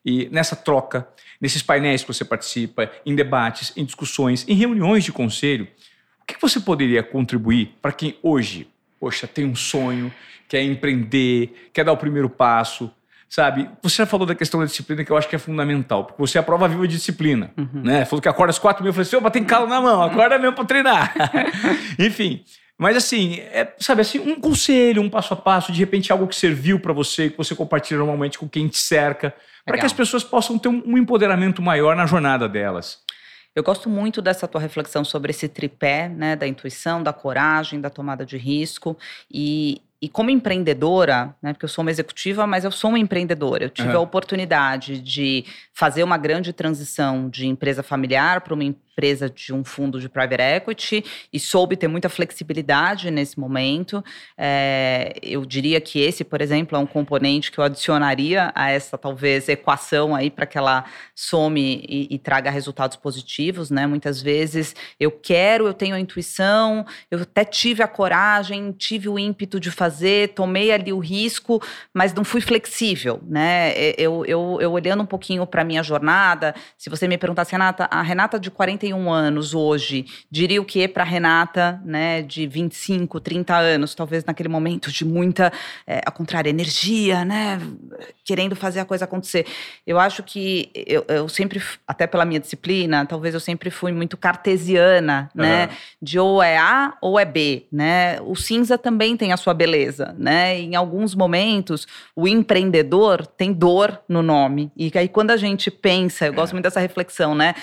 e nessa troca, nesses painéis que você participa, em debates, em discussões, em reuniões de conselho, o que você poderia contribuir para quem hoje, poxa, tem um sonho, quer empreender, quer dar o primeiro passo, sabe? Você já falou da questão da disciplina que eu acho que é fundamental, porque você é a prova viva de disciplina, uhum. né? Falou que acorda às quatro mil, eu falei assim, opa, tem calo na mão, acorda mesmo para treinar. Enfim, mas assim, é, sabe assim, um conselho, um passo a passo, de repente algo que serviu para você, que você compartilha normalmente com quem te cerca, para que as pessoas possam ter um, um empoderamento maior na jornada delas. Eu gosto muito dessa tua reflexão sobre esse tripé, né, da intuição, da coragem, da tomada de risco e, e como empreendedora, né, porque eu sou uma executiva, mas eu sou uma empreendedora. Eu tive uhum. a oportunidade de fazer uma grande transição de empresa familiar para uma empresa de um fundo de private equity e soube ter muita flexibilidade nesse momento. É, eu diria que esse, por exemplo, é um componente que eu adicionaria a essa talvez equação aí para que ela some e, e, traga resultados positivos, né? Muitas vezes eu quero, eu tenho a intuição, eu até tive a coragem, tive o ímpeto de fazer, tomei ali o risco, mas não fui flexível, né? Eu, eu, eu olhando um pouquinho para minha jornada, se você me perguntasse, Renata, a Renata de 40 41 anos hoje, diria o que para Renata, né, de 25, 30 anos, talvez naquele momento de muita, é, ao contrário, energia, né, querendo fazer a coisa acontecer. Eu acho que eu, eu sempre, até pela minha disciplina, talvez eu sempre fui muito cartesiana, uhum. né, de ou é A ou é B, né. O cinza também tem a sua beleza, né. Em alguns momentos, o empreendedor tem dor no nome e aí quando a gente pensa, eu gosto é. muito dessa reflexão, né?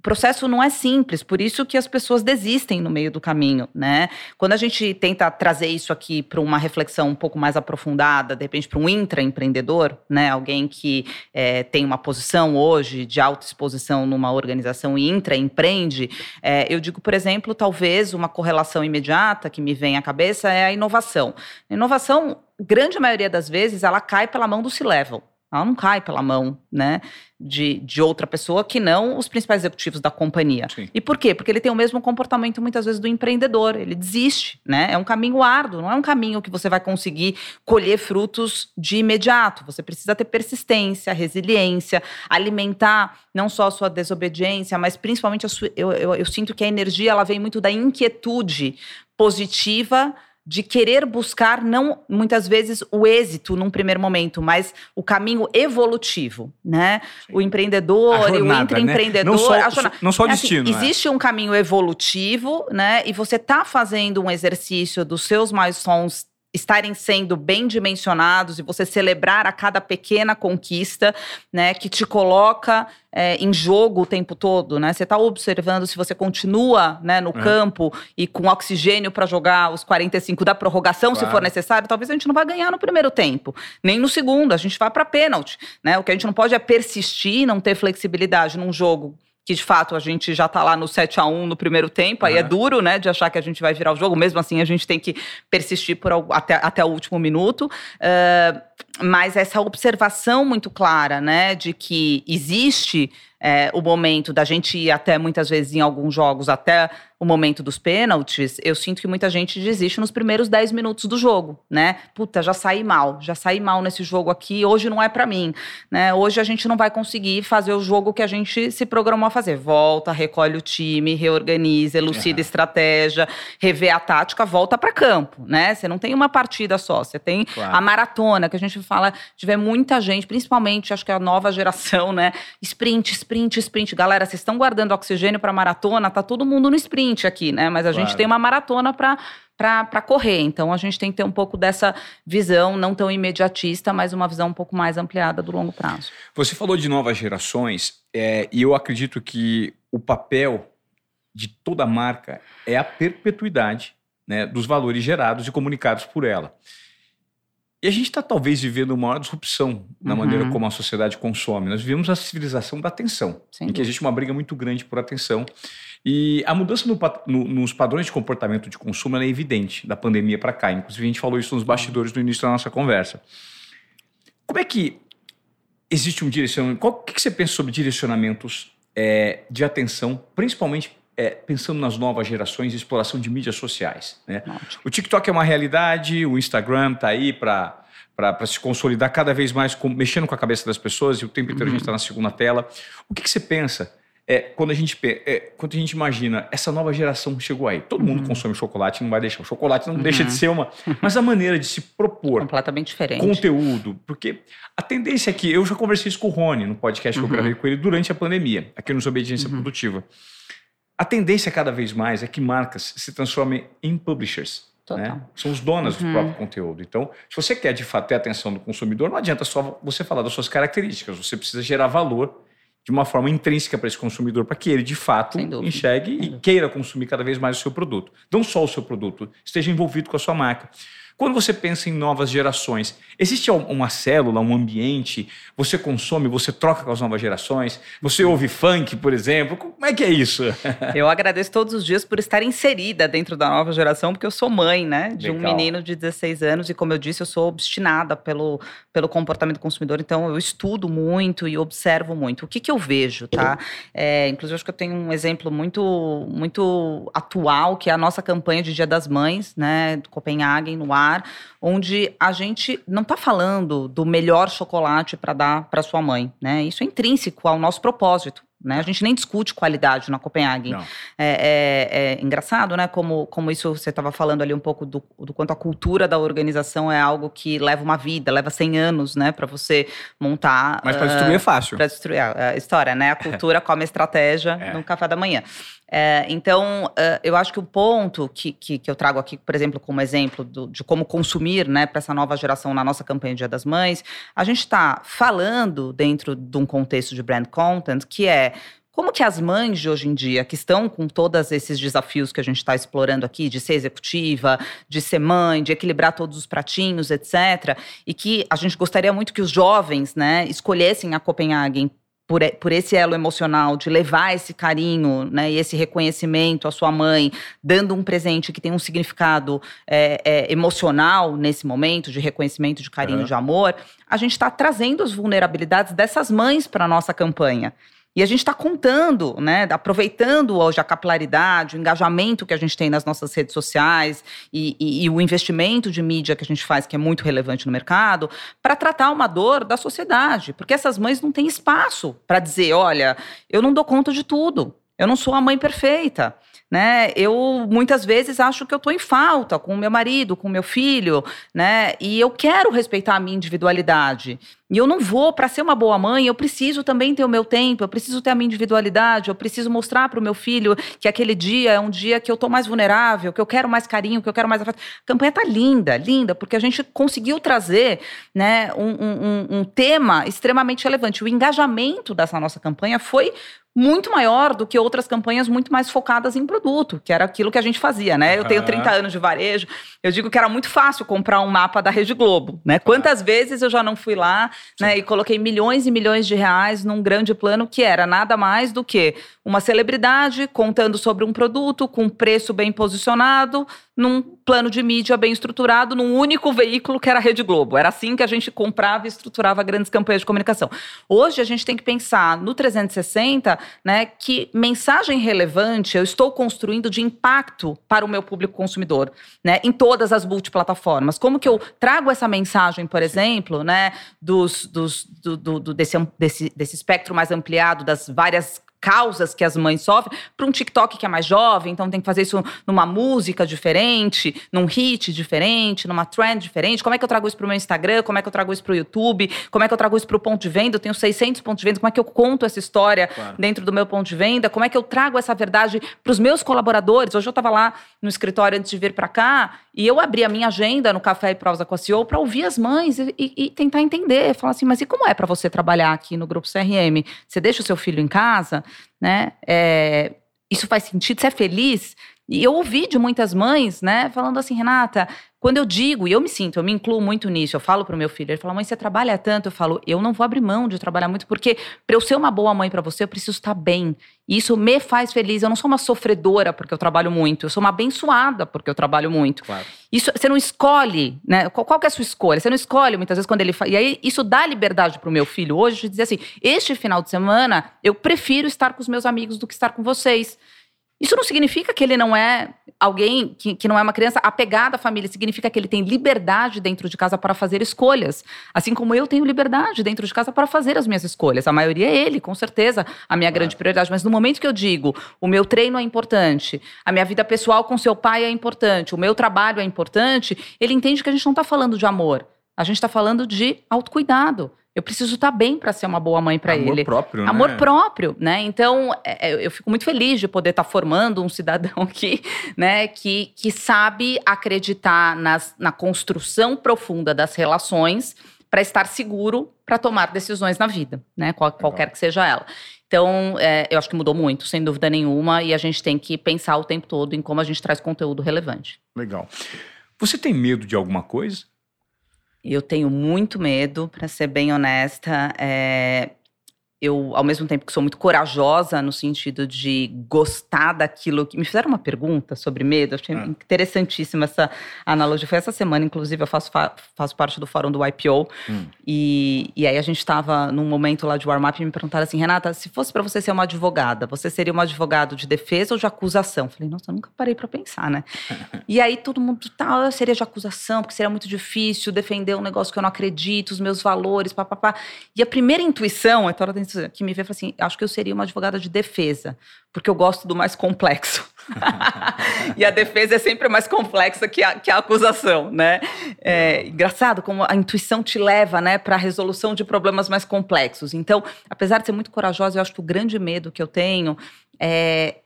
O processo não é simples, por isso que as pessoas desistem no meio do caminho, né? Quando a gente tenta trazer isso aqui para uma reflexão um pouco mais aprofundada, de repente para um intraempreendedor, né? Alguém que é, tem uma posição hoje de alta exposição numa organização e intraempreende, é, eu digo, por exemplo, talvez uma correlação imediata que me vem à cabeça é a inovação. A inovação, grande maioria das vezes, ela cai pela mão do C-level. Ela não cai pela mão, né, de, de outra pessoa que não os principais executivos da companhia. Sim. E por quê? Porque ele tem o mesmo comportamento muitas vezes do empreendedor. Ele desiste, né? É um caminho árduo, não é um caminho que você vai conseguir colher frutos de imediato. Você precisa ter persistência, resiliência, alimentar não só a sua desobediência, mas principalmente a sua. Eu, eu, eu sinto que a energia ela vem muito da inquietude positiva de querer buscar não muitas vezes o êxito num primeiro momento, mas o caminho evolutivo, né? Sim. O empreendedor, jornada, o intraempreendedor, né? não só, não só o assim, destino. Assim, existe um caminho evolutivo, né? E você está fazendo um exercício dos seus milestones estarem sendo bem dimensionados e você celebrar a cada pequena conquista, né, que te coloca é, em jogo o tempo todo, né? Você está observando se você continua, né, no é. campo e com oxigênio para jogar os 45 da prorrogação, claro. se for necessário, talvez a gente não vá ganhar no primeiro tempo, nem no segundo, a gente vai para pênalti, né? O que a gente não pode é persistir, não ter flexibilidade num jogo que de fato a gente já está lá no 7 a 1 no primeiro tempo, aí é duro, né, de achar que a gente vai virar o jogo, mesmo assim a gente tem que persistir por, até, até o último minuto. Uh, mas essa observação muito clara, né, de que existe é, o momento da gente ir até muitas vezes em alguns jogos até o momento dos pênaltis, eu sinto que muita gente desiste nos primeiros 10 minutos do jogo, né? Puta, já saí mal, já saí mal nesse jogo aqui, hoje não é para mim, né? Hoje a gente não vai conseguir fazer o jogo que a gente se programou a fazer. Volta, recolhe o time, reorganiza, elucida é. estratégia, revê a tática, volta para campo, né? Você não tem uma partida só, você tem claro. a maratona, que a gente fala, tiver muita gente, principalmente acho que a nova geração, né? Sprint, sprint, sprint. Galera, vocês estão guardando oxigênio para maratona, tá todo mundo no sprint aqui, né? Mas a claro. gente tem uma maratona para para correr. Então a gente tem que ter um pouco dessa visão, não tão imediatista, mas uma visão um pouco mais ampliada do longo prazo. Você falou de novas gerações, é, e eu acredito que o papel de toda marca é a perpetuidade né, dos valores gerados e comunicados por ela. E a gente está talvez vivendo uma maior disrupção na uhum. maneira como a sociedade consome. Nós vivemos a civilização da atenção, em que existe uma briga muito grande por atenção. E a mudança no, no, nos padrões de comportamento de consumo é evidente da pandemia para cá. Inclusive, a gente falou isso nos bastidores no início da nossa conversa. Como é que existe um direcionamento? O que, que você pensa sobre direcionamentos é, de atenção, principalmente é, pensando nas novas gerações e exploração de mídias sociais. Né? O TikTok é uma realidade, o Instagram está aí para para se consolidar cada vez mais, com, mexendo com a cabeça das pessoas, e o tempo inteiro uhum. a gente está uhum. na segunda tela. O que, que você pensa é, quando, a gente, é, quando a gente imagina essa nova geração chegou aí? Todo mundo uhum. consome chocolate, não vai deixar. O chocolate não uhum. deixa de ser uma. Mas a maneira de se propor. Completamente diferente. Conteúdo. Porque a tendência é que. Eu já conversei isso com o Rony no podcast que eu gravei com ele durante a pandemia, aqui no Desobediência Produtiva. A tendência cada vez mais é que marcas se transformem em publishers. Né? São os donos uhum. do próprio conteúdo. Então, se você quer de fato ter a atenção do consumidor, não adianta só você falar das suas características, você precisa gerar valor de uma forma intrínseca para esse consumidor, para que ele de fato enxergue e queira consumir cada vez mais o seu produto. Não só o seu produto, esteja envolvido com a sua marca. Quando você pensa em novas gerações, existe uma célula, um ambiente? Você consome, você troca com as novas gerações? Você ouve funk, por exemplo? Como é que é isso? Eu agradeço todos os dias por estar inserida dentro da nova geração, porque eu sou mãe, né? De Legal. um menino de 16 anos e, como eu disse, eu sou obstinada pelo, pelo comportamento do consumidor. Então, eu estudo muito e observo muito. O que, que eu vejo, tá? É, inclusive, acho que eu tenho um exemplo muito, muito atual, que é a nossa campanha de Dia das Mães, né? Do Copenhagen, no ar onde a gente não está falando do melhor chocolate para dar para sua mãe, né? Isso é intrínseco ao nosso propósito. Né? A gente nem discute qualidade na Copenhagen. É, é, é, engraçado, né? Como, como isso você estava falando ali um pouco do, do, quanto a cultura da organização é algo que leva uma vida, leva 100 anos, né? Para você montar. Mas para destruir uh, é fácil. Para destruir a, a, história, né? A cultura come estratégia é. no café da manhã. É, então, uh, eu acho que o ponto que, que, que, eu trago aqui, por exemplo, como exemplo do, de como consumir né, para essa nova geração na nossa campanha Dia das Mães, a gente está falando dentro de um contexto de brand content que é como que as mães de hoje em dia, que estão com todos esses desafios que a gente está explorando aqui, de ser executiva, de ser mãe, de equilibrar todos os pratinhos, etc., e que a gente gostaria muito que os jovens né, escolhessem a Copenhagen por, por esse elo emocional, de levar esse carinho né, e esse reconhecimento à sua mãe, dando um presente que tem um significado é, é, emocional nesse momento, de reconhecimento, de carinho, de amor, a gente está trazendo as vulnerabilidades dessas mães para a nossa campanha. E a gente está contando, né, aproveitando hoje a capilaridade, o engajamento que a gente tem nas nossas redes sociais e, e, e o investimento de mídia que a gente faz, que é muito relevante no mercado, para tratar uma dor da sociedade. Porque essas mães não têm espaço para dizer: olha, eu não dou conta de tudo, eu não sou a mãe perfeita né? Eu muitas vezes acho que eu estou em falta com o meu marido, com o meu filho, né? E eu quero respeitar a minha individualidade. E eu não vou, para ser uma boa mãe, eu preciso também ter o meu tempo, eu preciso ter a minha individualidade, eu preciso mostrar para o meu filho que aquele dia é um dia que eu estou mais vulnerável, que eu quero mais carinho, que eu quero mais afeto. A campanha tá linda, linda, porque a gente conseguiu trazer né, um, um, um tema extremamente relevante. O engajamento dessa nossa campanha foi muito maior do que outras campanhas muito mais focadas em produto, que era aquilo que a gente fazia, né? Eu tenho 30 anos de varejo, eu digo que era muito fácil comprar um mapa da Rede Globo, né? Quantas vezes eu já não fui lá, né, e coloquei milhões e milhões de reais num grande plano que era nada mais do que uma celebridade contando sobre um produto com preço bem posicionado, num plano de mídia bem estruturado, num único veículo que era a Rede Globo. Era assim que a gente comprava e estruturava grandes campanhas de comunicação. Hoje a gente tem que pensar no 360, né, que mensagem relevante eu estou construindo de impacto para o meu público consumidor, né, em todas as multiplataformas. Como que eu trago essa mensagem, por exemplo, né, dos, dos do, do, do desse, desse, desse espectro mais ampliado das várias causas que as mães sofrem para um TikTok que é mais jovem, então tem que fazer isso numa música diferente, num hit diferente, numa trend diferente. Como é que eu trago isso para o meu Instagram? Como é que eu trago isso para o YouTube? Como é que eu trago isso para o ponto de venda? Eu tenho 600 pontos de venda. Como é que eu conto essa história claro. dentro do meu ponto de venda? Como é que eu trago essa verdade para os meus colaboradores? Hoje eu estava lá no escritório antes de vir para cá e eu abri a minha agenda no Café e Prosa com a CEO para ouvir as mães e, e, tentar entender. Falar assim, mas e como é para você trabalhar aqui no Grupo CRM? Você deixa o seu filho em casa? né? É, isso faz sentido? Você é feliz? E eu ouvi de muitas mães, né, falando assim, Renata, quando eu digo, e eu me sinto, eu me incluo muito nisso, eu falo pro meu filho, ele fala, mãe, você trabalha tanto? Eu falo, eu não vou abrir mão de trabalhar muito, porque para eu ser uma boa mãe para você, eu preciso estar bem. E isso me faz feliz. Eu não sou uma sofredora porque eu trabalho muito, eu sou uma abençoada porque eu trabalho muito. Claro. Isso, você não escolhe, né? Qual, qual é a sua escolha? Você não escolhe muitas vezes quando ele faz. E aí, isso dá liberdade pro meu filho hoje de dizer assim: este final de semana, eu prefiro estar com os meus amigos do que estar com vocês. Isso não significa que ele não é alguém que, que não é uma criança apegada à família, significa que ele tem liberdade dentro de casa para fazer escolhas. Assim como eu tenho liberdade dentro de casa para fazer as minhas escolhas. A maioria é ele, com certeza, a minha grande prioridade. Mas no momento que eu digo o meu treino é importante, a minha vida pessoal com seu pai é importante, o meu trabalho é importante, ele entende que a gente não está falando de amor. A gente está falando de autocuidado. Eu preciso estar tá bem para ser uma boa mãe para ele. Amor próprio, né? Amor próprio, né? Então, é, é, eu fico muito feliz de poder estar tá formando um cidadão aqui, né? Que, que sabe acreditar nas, na construção profunda das relações para estar seguro para tomar decisões na vida, né? Qual, qualquer que seja ela. Então, é, eu acho que mudou muito, sem dúvida nenhuma, e a gente tem que pensar o tempo todo em como a gente traz conteúdo relevante. Legal. Você tem medo de alguma coisa? Eu tenho muito medo, para ser bem honesta. É, eu, ao mesmo tempo que sou muito corajosa no sentido de gostar daquilo que. Me fizeram uma pergunta sobre medo, achei ah. interessantíssima essa analogia. Foi essa semana, inclusive, eu faço, faço parte do fórum do IPO. Hum. E, e aí a gente estava num momento lá de warm-up e me perguntaram assim: Renata, se fosse para você ser uma advogada, você seria um advogado de defesa ou de acusação? Eu falei, nossa, eu nunca parei para pensar, né? e aí todo mundo, tá, eu seria de acusação, porque seria muito difícil defender um negócio que eu não acredito, os meus valores, papapá. E a primeira intuição, é hora da pacientes que me vê falam assim: acho que eu seria uma advogada de defesa, porque eu gosto do mais complexo. e a defesa é sempre mais complexa que a, que a acusação, né? É engraçado como a intuição te leva, né, para a resolução de problemas mais complexos. Então, apesar de ser muito corajosa, eu acho que o grande medo que eu tenho é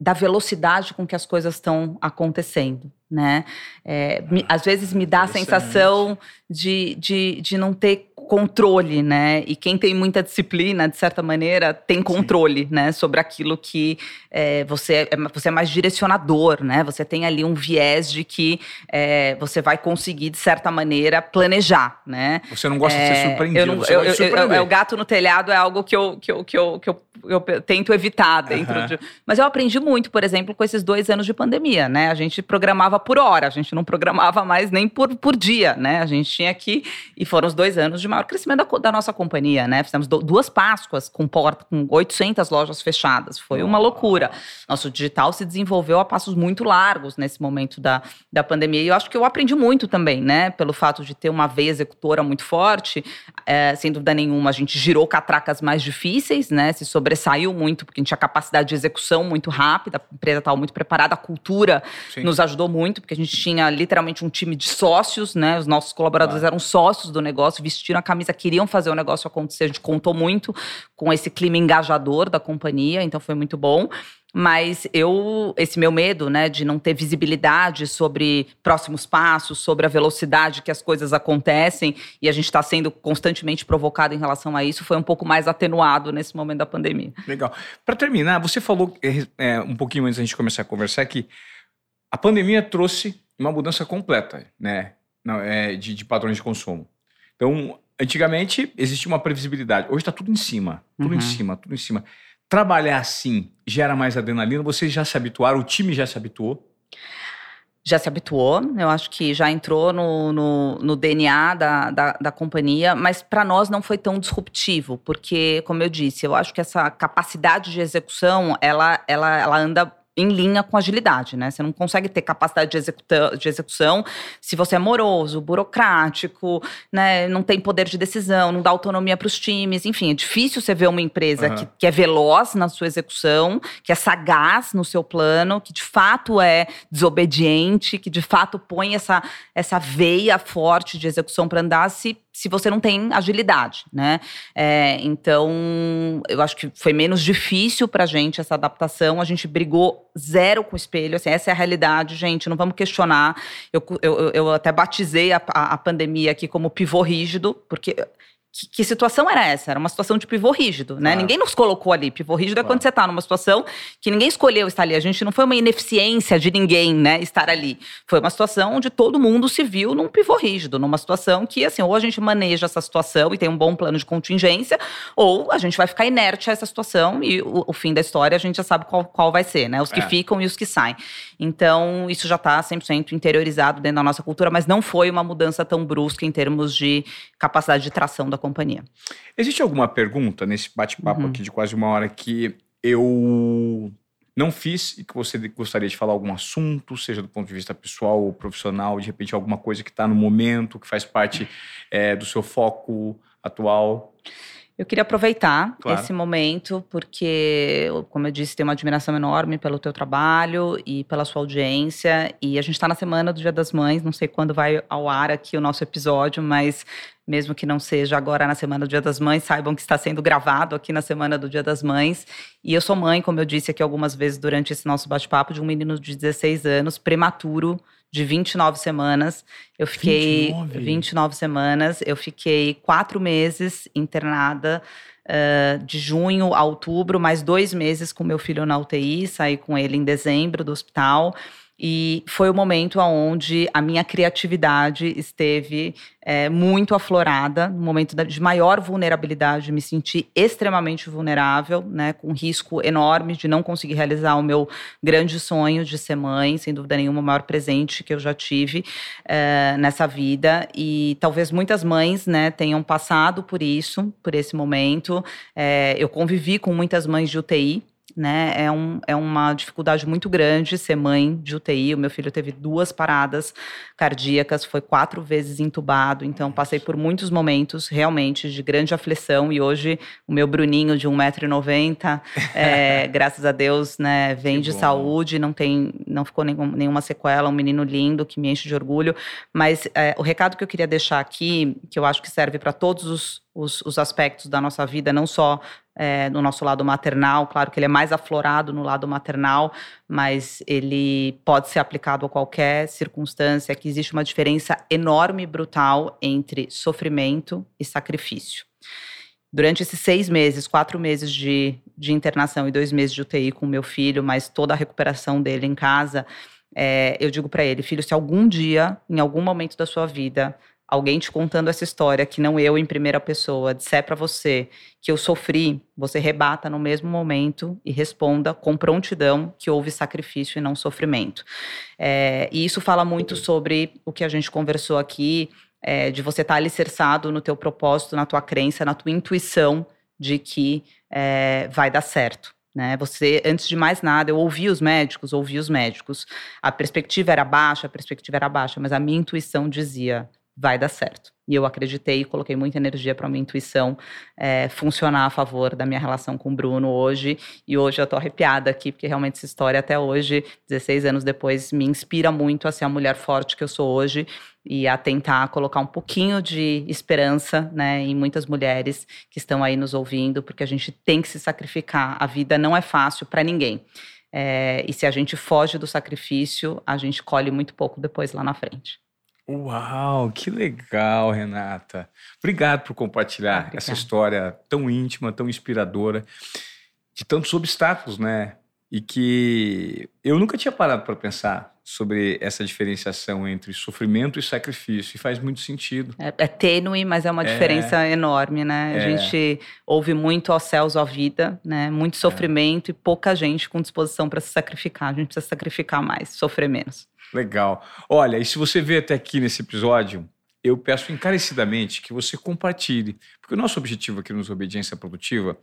da velocidade com que as coisas estão acontecendo, né? É, me, às vezes me dá a sensação de, de, de não ter controle, né? E quem tem muita disciplina, de certa maneira, tem controle, Sim. né? Sobre aquilo que é, você, é, você é mais direcionador, né? Você tem ali um viés de que é, você vai conseguir, de certa maneira, planejar, né? Você não gosta de ser é, surpreendido, eu não, eu, eu, eu, O gato no telhado é algo que eu, que eu, que eu, que eu, eu tento evitar dentro de... Mas eu aprendi muito, por exemplo, com esses dois anos de pandemia, né? A gente programava por hora, a gente não programava mais nem por, por dia, né? A gente tinha que... E foram os dois anos de maior crescimento da, da nossa companhia, né? Fizemos do, duas Páscoas com porta, com 800 lojas fechadas. Foi uma loucura. Nosso digital se desenvolveu a passos muito largos nesse momento da, da pandemia. E eu acho que eu aprendi muito também, né? Pelo fato de ter uma veia executora muito forte. É, sem dúvida nenhuma, a gente girou catracas mais difíceis, né? Se sobressaiu muito, porque a gente tinha capacidade de execução muito rápida, a empresa estava muito preparada, a cultura Sim. nos ajudou muito, porque a gente tinha literalmente um time de sócios, né? Os nossos colaboradores claro. eram sócios do negócio, vestiram a camisa, queriam fazer o negócio acontecer. A gente contou muito com esse clima engajador da companhia, então foi muito bom. Mas eu, esse meu medo, né, de não ter visibilidade sobre próximos passos, sobre a velocidade que as coisas acontecem, e a gente está sendo constantemente provocado em relação a isso, foi um pouco mais atenuado nesse momento da pandemia. Legal. Para terminar, você falou é, um pouquinho antes da gente começar a conversar que a pandemia trouxe uma mudança completa, né, é, de, de padrões de consumo. Então, antigamente existia uma previsibilidade. Hoje está tudo em cima, tudo uhum. em cima, tudo em cima. Trabalhar assim gera mais adrenalina? Vocês já se habituaram? O time já se habituou? já se habituou, eu acho que já entrou no, no, no DNA da, da, da, companhia, mas para nós não foi tão disruptivo, porque, como eu disse, eu acho que essa capacidade de execução, ela, ela, ela anda em linha com agilidade, né? Você não consegue ter capacidade de, de execução se você é moroso, burocrático, né? Não tem poder de decisão, não dá autonomia para os times. Enfim, é difícil você ver uma empresa uhum. que, que é veloz na sua execução, que é sagaz no seu plano, que de fato é desobediente, que de fato põe essa, essa veia forte de execução para andar se se você não tem agilidade, né? É, então, eu acho que foi menos difícil para a gente essa adaptação. A gente brigou zero com o espelho. Assim, essa é a realidade, gente. Não vamos questionar. Eu, eu, eu até batizei a, a, a pandemia aqui como pivô rígido, porque que, que, situação era essa? Era uma situação de pivô rígido, né? Claro. Ninguém nos colocou ali. Pivô rígido claro. é quando você está numa situação que ninguém escolheu estar ali. A gente não foi uma ineficiência de ninguém, né, estar ali. Foi uma situação onde todo mundo se viu num pivô rígido, numa situação que, assim, ou a gente maneja essa situação e tem um bom plano de contingência, ou a gente vai ficar inerte a essa situação e o, o fim da história a gente já sabe qual, qual vai ser, né? Os que é. ficam e os que saem. Então, isso já está 100% interiorizado dentro da nossa cultura, mas não foi uma mudança tão brusca em termos de capacidade de tração da companhia. Existe alguma pergunta nesse bate-papo uhum. aqui de quase uma hora que eu não fiz e que você gostaria de falar algum assunto, seja do ponto de vista pessoal ou profissional, de repente alguma coisa que está no momento, que faz parte é, do seu foco atual? Eu queria aproveitar claro. esse momento, porque, como eu disse, tenho uma admiração enorme pelo teu trabalho e pela sua audiência. E a gente está na semana do Dia das Mães, não sei quando vai ao ar aqui o nosso episódio, mas mesmo que não seja agora na semana do Dia das Mães, saibam que está sendo gravado aqui na semana do Dia das Mães. E eu sou mãe, como eu disse aqui algumas vezes durante esse nosso bate-papo, de um menino de 16 anos, prematuro de 29 semanas. Eu fiquei 29, 29 semanas. Eu fiquei quatro meses internada. Uh, de junho a outubro, mais dois meses com meu filho na UTI, saí com ele em dezembro do hospital. E foi o momento onde a minha criatividade esteve é, muito aflorada, no momento de maior vulnerabilidade, me senti extremamente vulnerável, né, com risco enorme de não conseguir realizar o meu grande sonho de ser mãe, sem dúvida nenhuma, o maior presente que eu já tive é, nessa vida. E talvez muitas mães né, tenham passado por isso, por esse momento. É, eu convivi com muitas mães de UTI né? É, um, é uma dificuldade muito grande ser mãe de UTI. O meu filho teve duas paradas cardíacas, foi quatro vezes entubado, então passei por muitos momentos realmente de grande aflição. E hoje o meu Bruninho de 1,90m, é, graças a Deus, né, vem que de bom. saúde, não tem, não ficou nenhum, nenhuma sequela, um menino lindo que me enche de orgulho. Mas é, o recado que eu queria deixar aqui, que eu acho que serve para todos os, os, os, aspectos da nossa vida, não só é, no nosso lado maternal, claro que ele é mais aflorado no lado maternal, mas ele pode ser aplicado a qualquer circunstância, que existe uma diferença enorme e brutal entre sofrimento e sacrifício. Durante esses seis meses, quatro meses de, de internação e dois meses de UTI com meu filho, mas toda a recuperação dele em casa, é, eu digo para ele, filho, se algum dia, em algum momento da sua vida, alguém te contando essa história, que não eu em primeira pessoa, disser para você que eu sofri, você rebata no mesmo momento e responda com prontidão que houve sacrifício e não sofrimento. É, e isso fala muito sobre o que a gente conversou aqui, é, de você estar tá alicerçado no teu propósito, na tua crença, na tua intuição de que é, vai dar certo. Né? Você, antes de mais nada, eu ouvi os médicos, ouvi os médicos. A perspectiva era baixa, a perspectiva era baixa, mas a minha intuição dizia: vai dar certo. E eu acreditei e coloquei muita energia para minha intuição é, funcionar a favor da minha relação com o Bruno hoje. E hoje eu tô arrepiada aqui, porque realmente essa história, até hoje, 16 anos depois, me inspira muito a ser a mulher forte que eu sou hoje e a tentar colocar um pouquinho de esperança né, em muitas mulheres que estão aí nos ouvindo, porque a gente tem que se sacrificar. A vida não é fácil para ninguém. É, e se a gente foge do sacrifício, a gente colhe muito pouco depois lá na frente. Uau, que legal, Renata. Obrigado por compartilhar essa história tão íntima, tão inspiradora, de tantos obstáculos, né? E que eu nunca tinha parado para pensar sobre essa diferenciação entre sofrimento e sacrifício, e faz muito sentido. É, é tênue, mas é uma é, diferença enorme, né? É. A gente ouve muito aos céus, à vida, né? Muito é. sofrimento e pouca gente com disposição para se sacrificar. A gente precisa sacrificar mais, sofrer menos. Legal. Olha, e se você veio até aqui nesse episódio, eu peço encarecidamente que você compartilhe, porque o nosso objetivo aqui nos Obediência Produtiva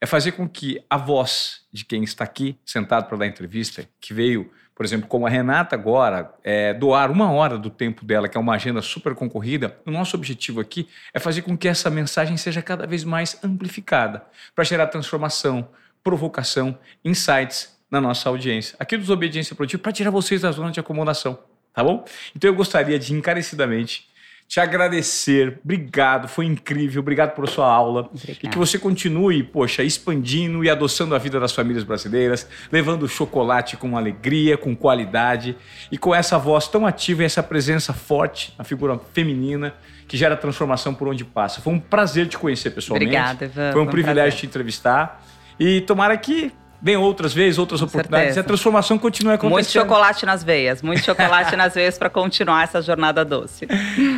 é fazer com que a voz de quem está aqui sentado para dar entrevista, que veio, por exemplo, como a Renata agora, é, doar uma hora do tempo dela, que é uma agenda super concorrida, o nosso objetivo aqui é fazer com que essa mensagem seja cada vez mais amplificada, para gerar transformação, provocação, insights na nossa audiência, aqui dos Obediência Produtiva, para tirar vocês da zona de acomodação, tá bom? Então eu gostaria de encarecidamente te agradecer. Obrigado, foi incrível. Obrigado por sua aula. Obrigada. E que você continue, poxa, expandindo e adoçando a vida das famílias brasileiras, levando chocolate com alegria, com qualidade e com essa voz tão ativa e essa presença forte na figura feminina que gera transformação por onde passa. Foi um prazer te conhecer pessoalmente. Obrigada, Ivan. Foi um, privilégio prazer. te entrevistar. E tomara que vem outras vezes, outras oportunidades, certeza. e a transformação continua acontecendo. Muito chocolate nas veias, muito chocolate nas veias para continuar essa jornada doce.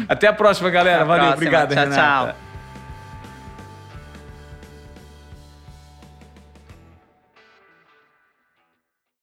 Até a próxima, galera. Valeu, próxima. obrigado, tchau, Renata. Tchau.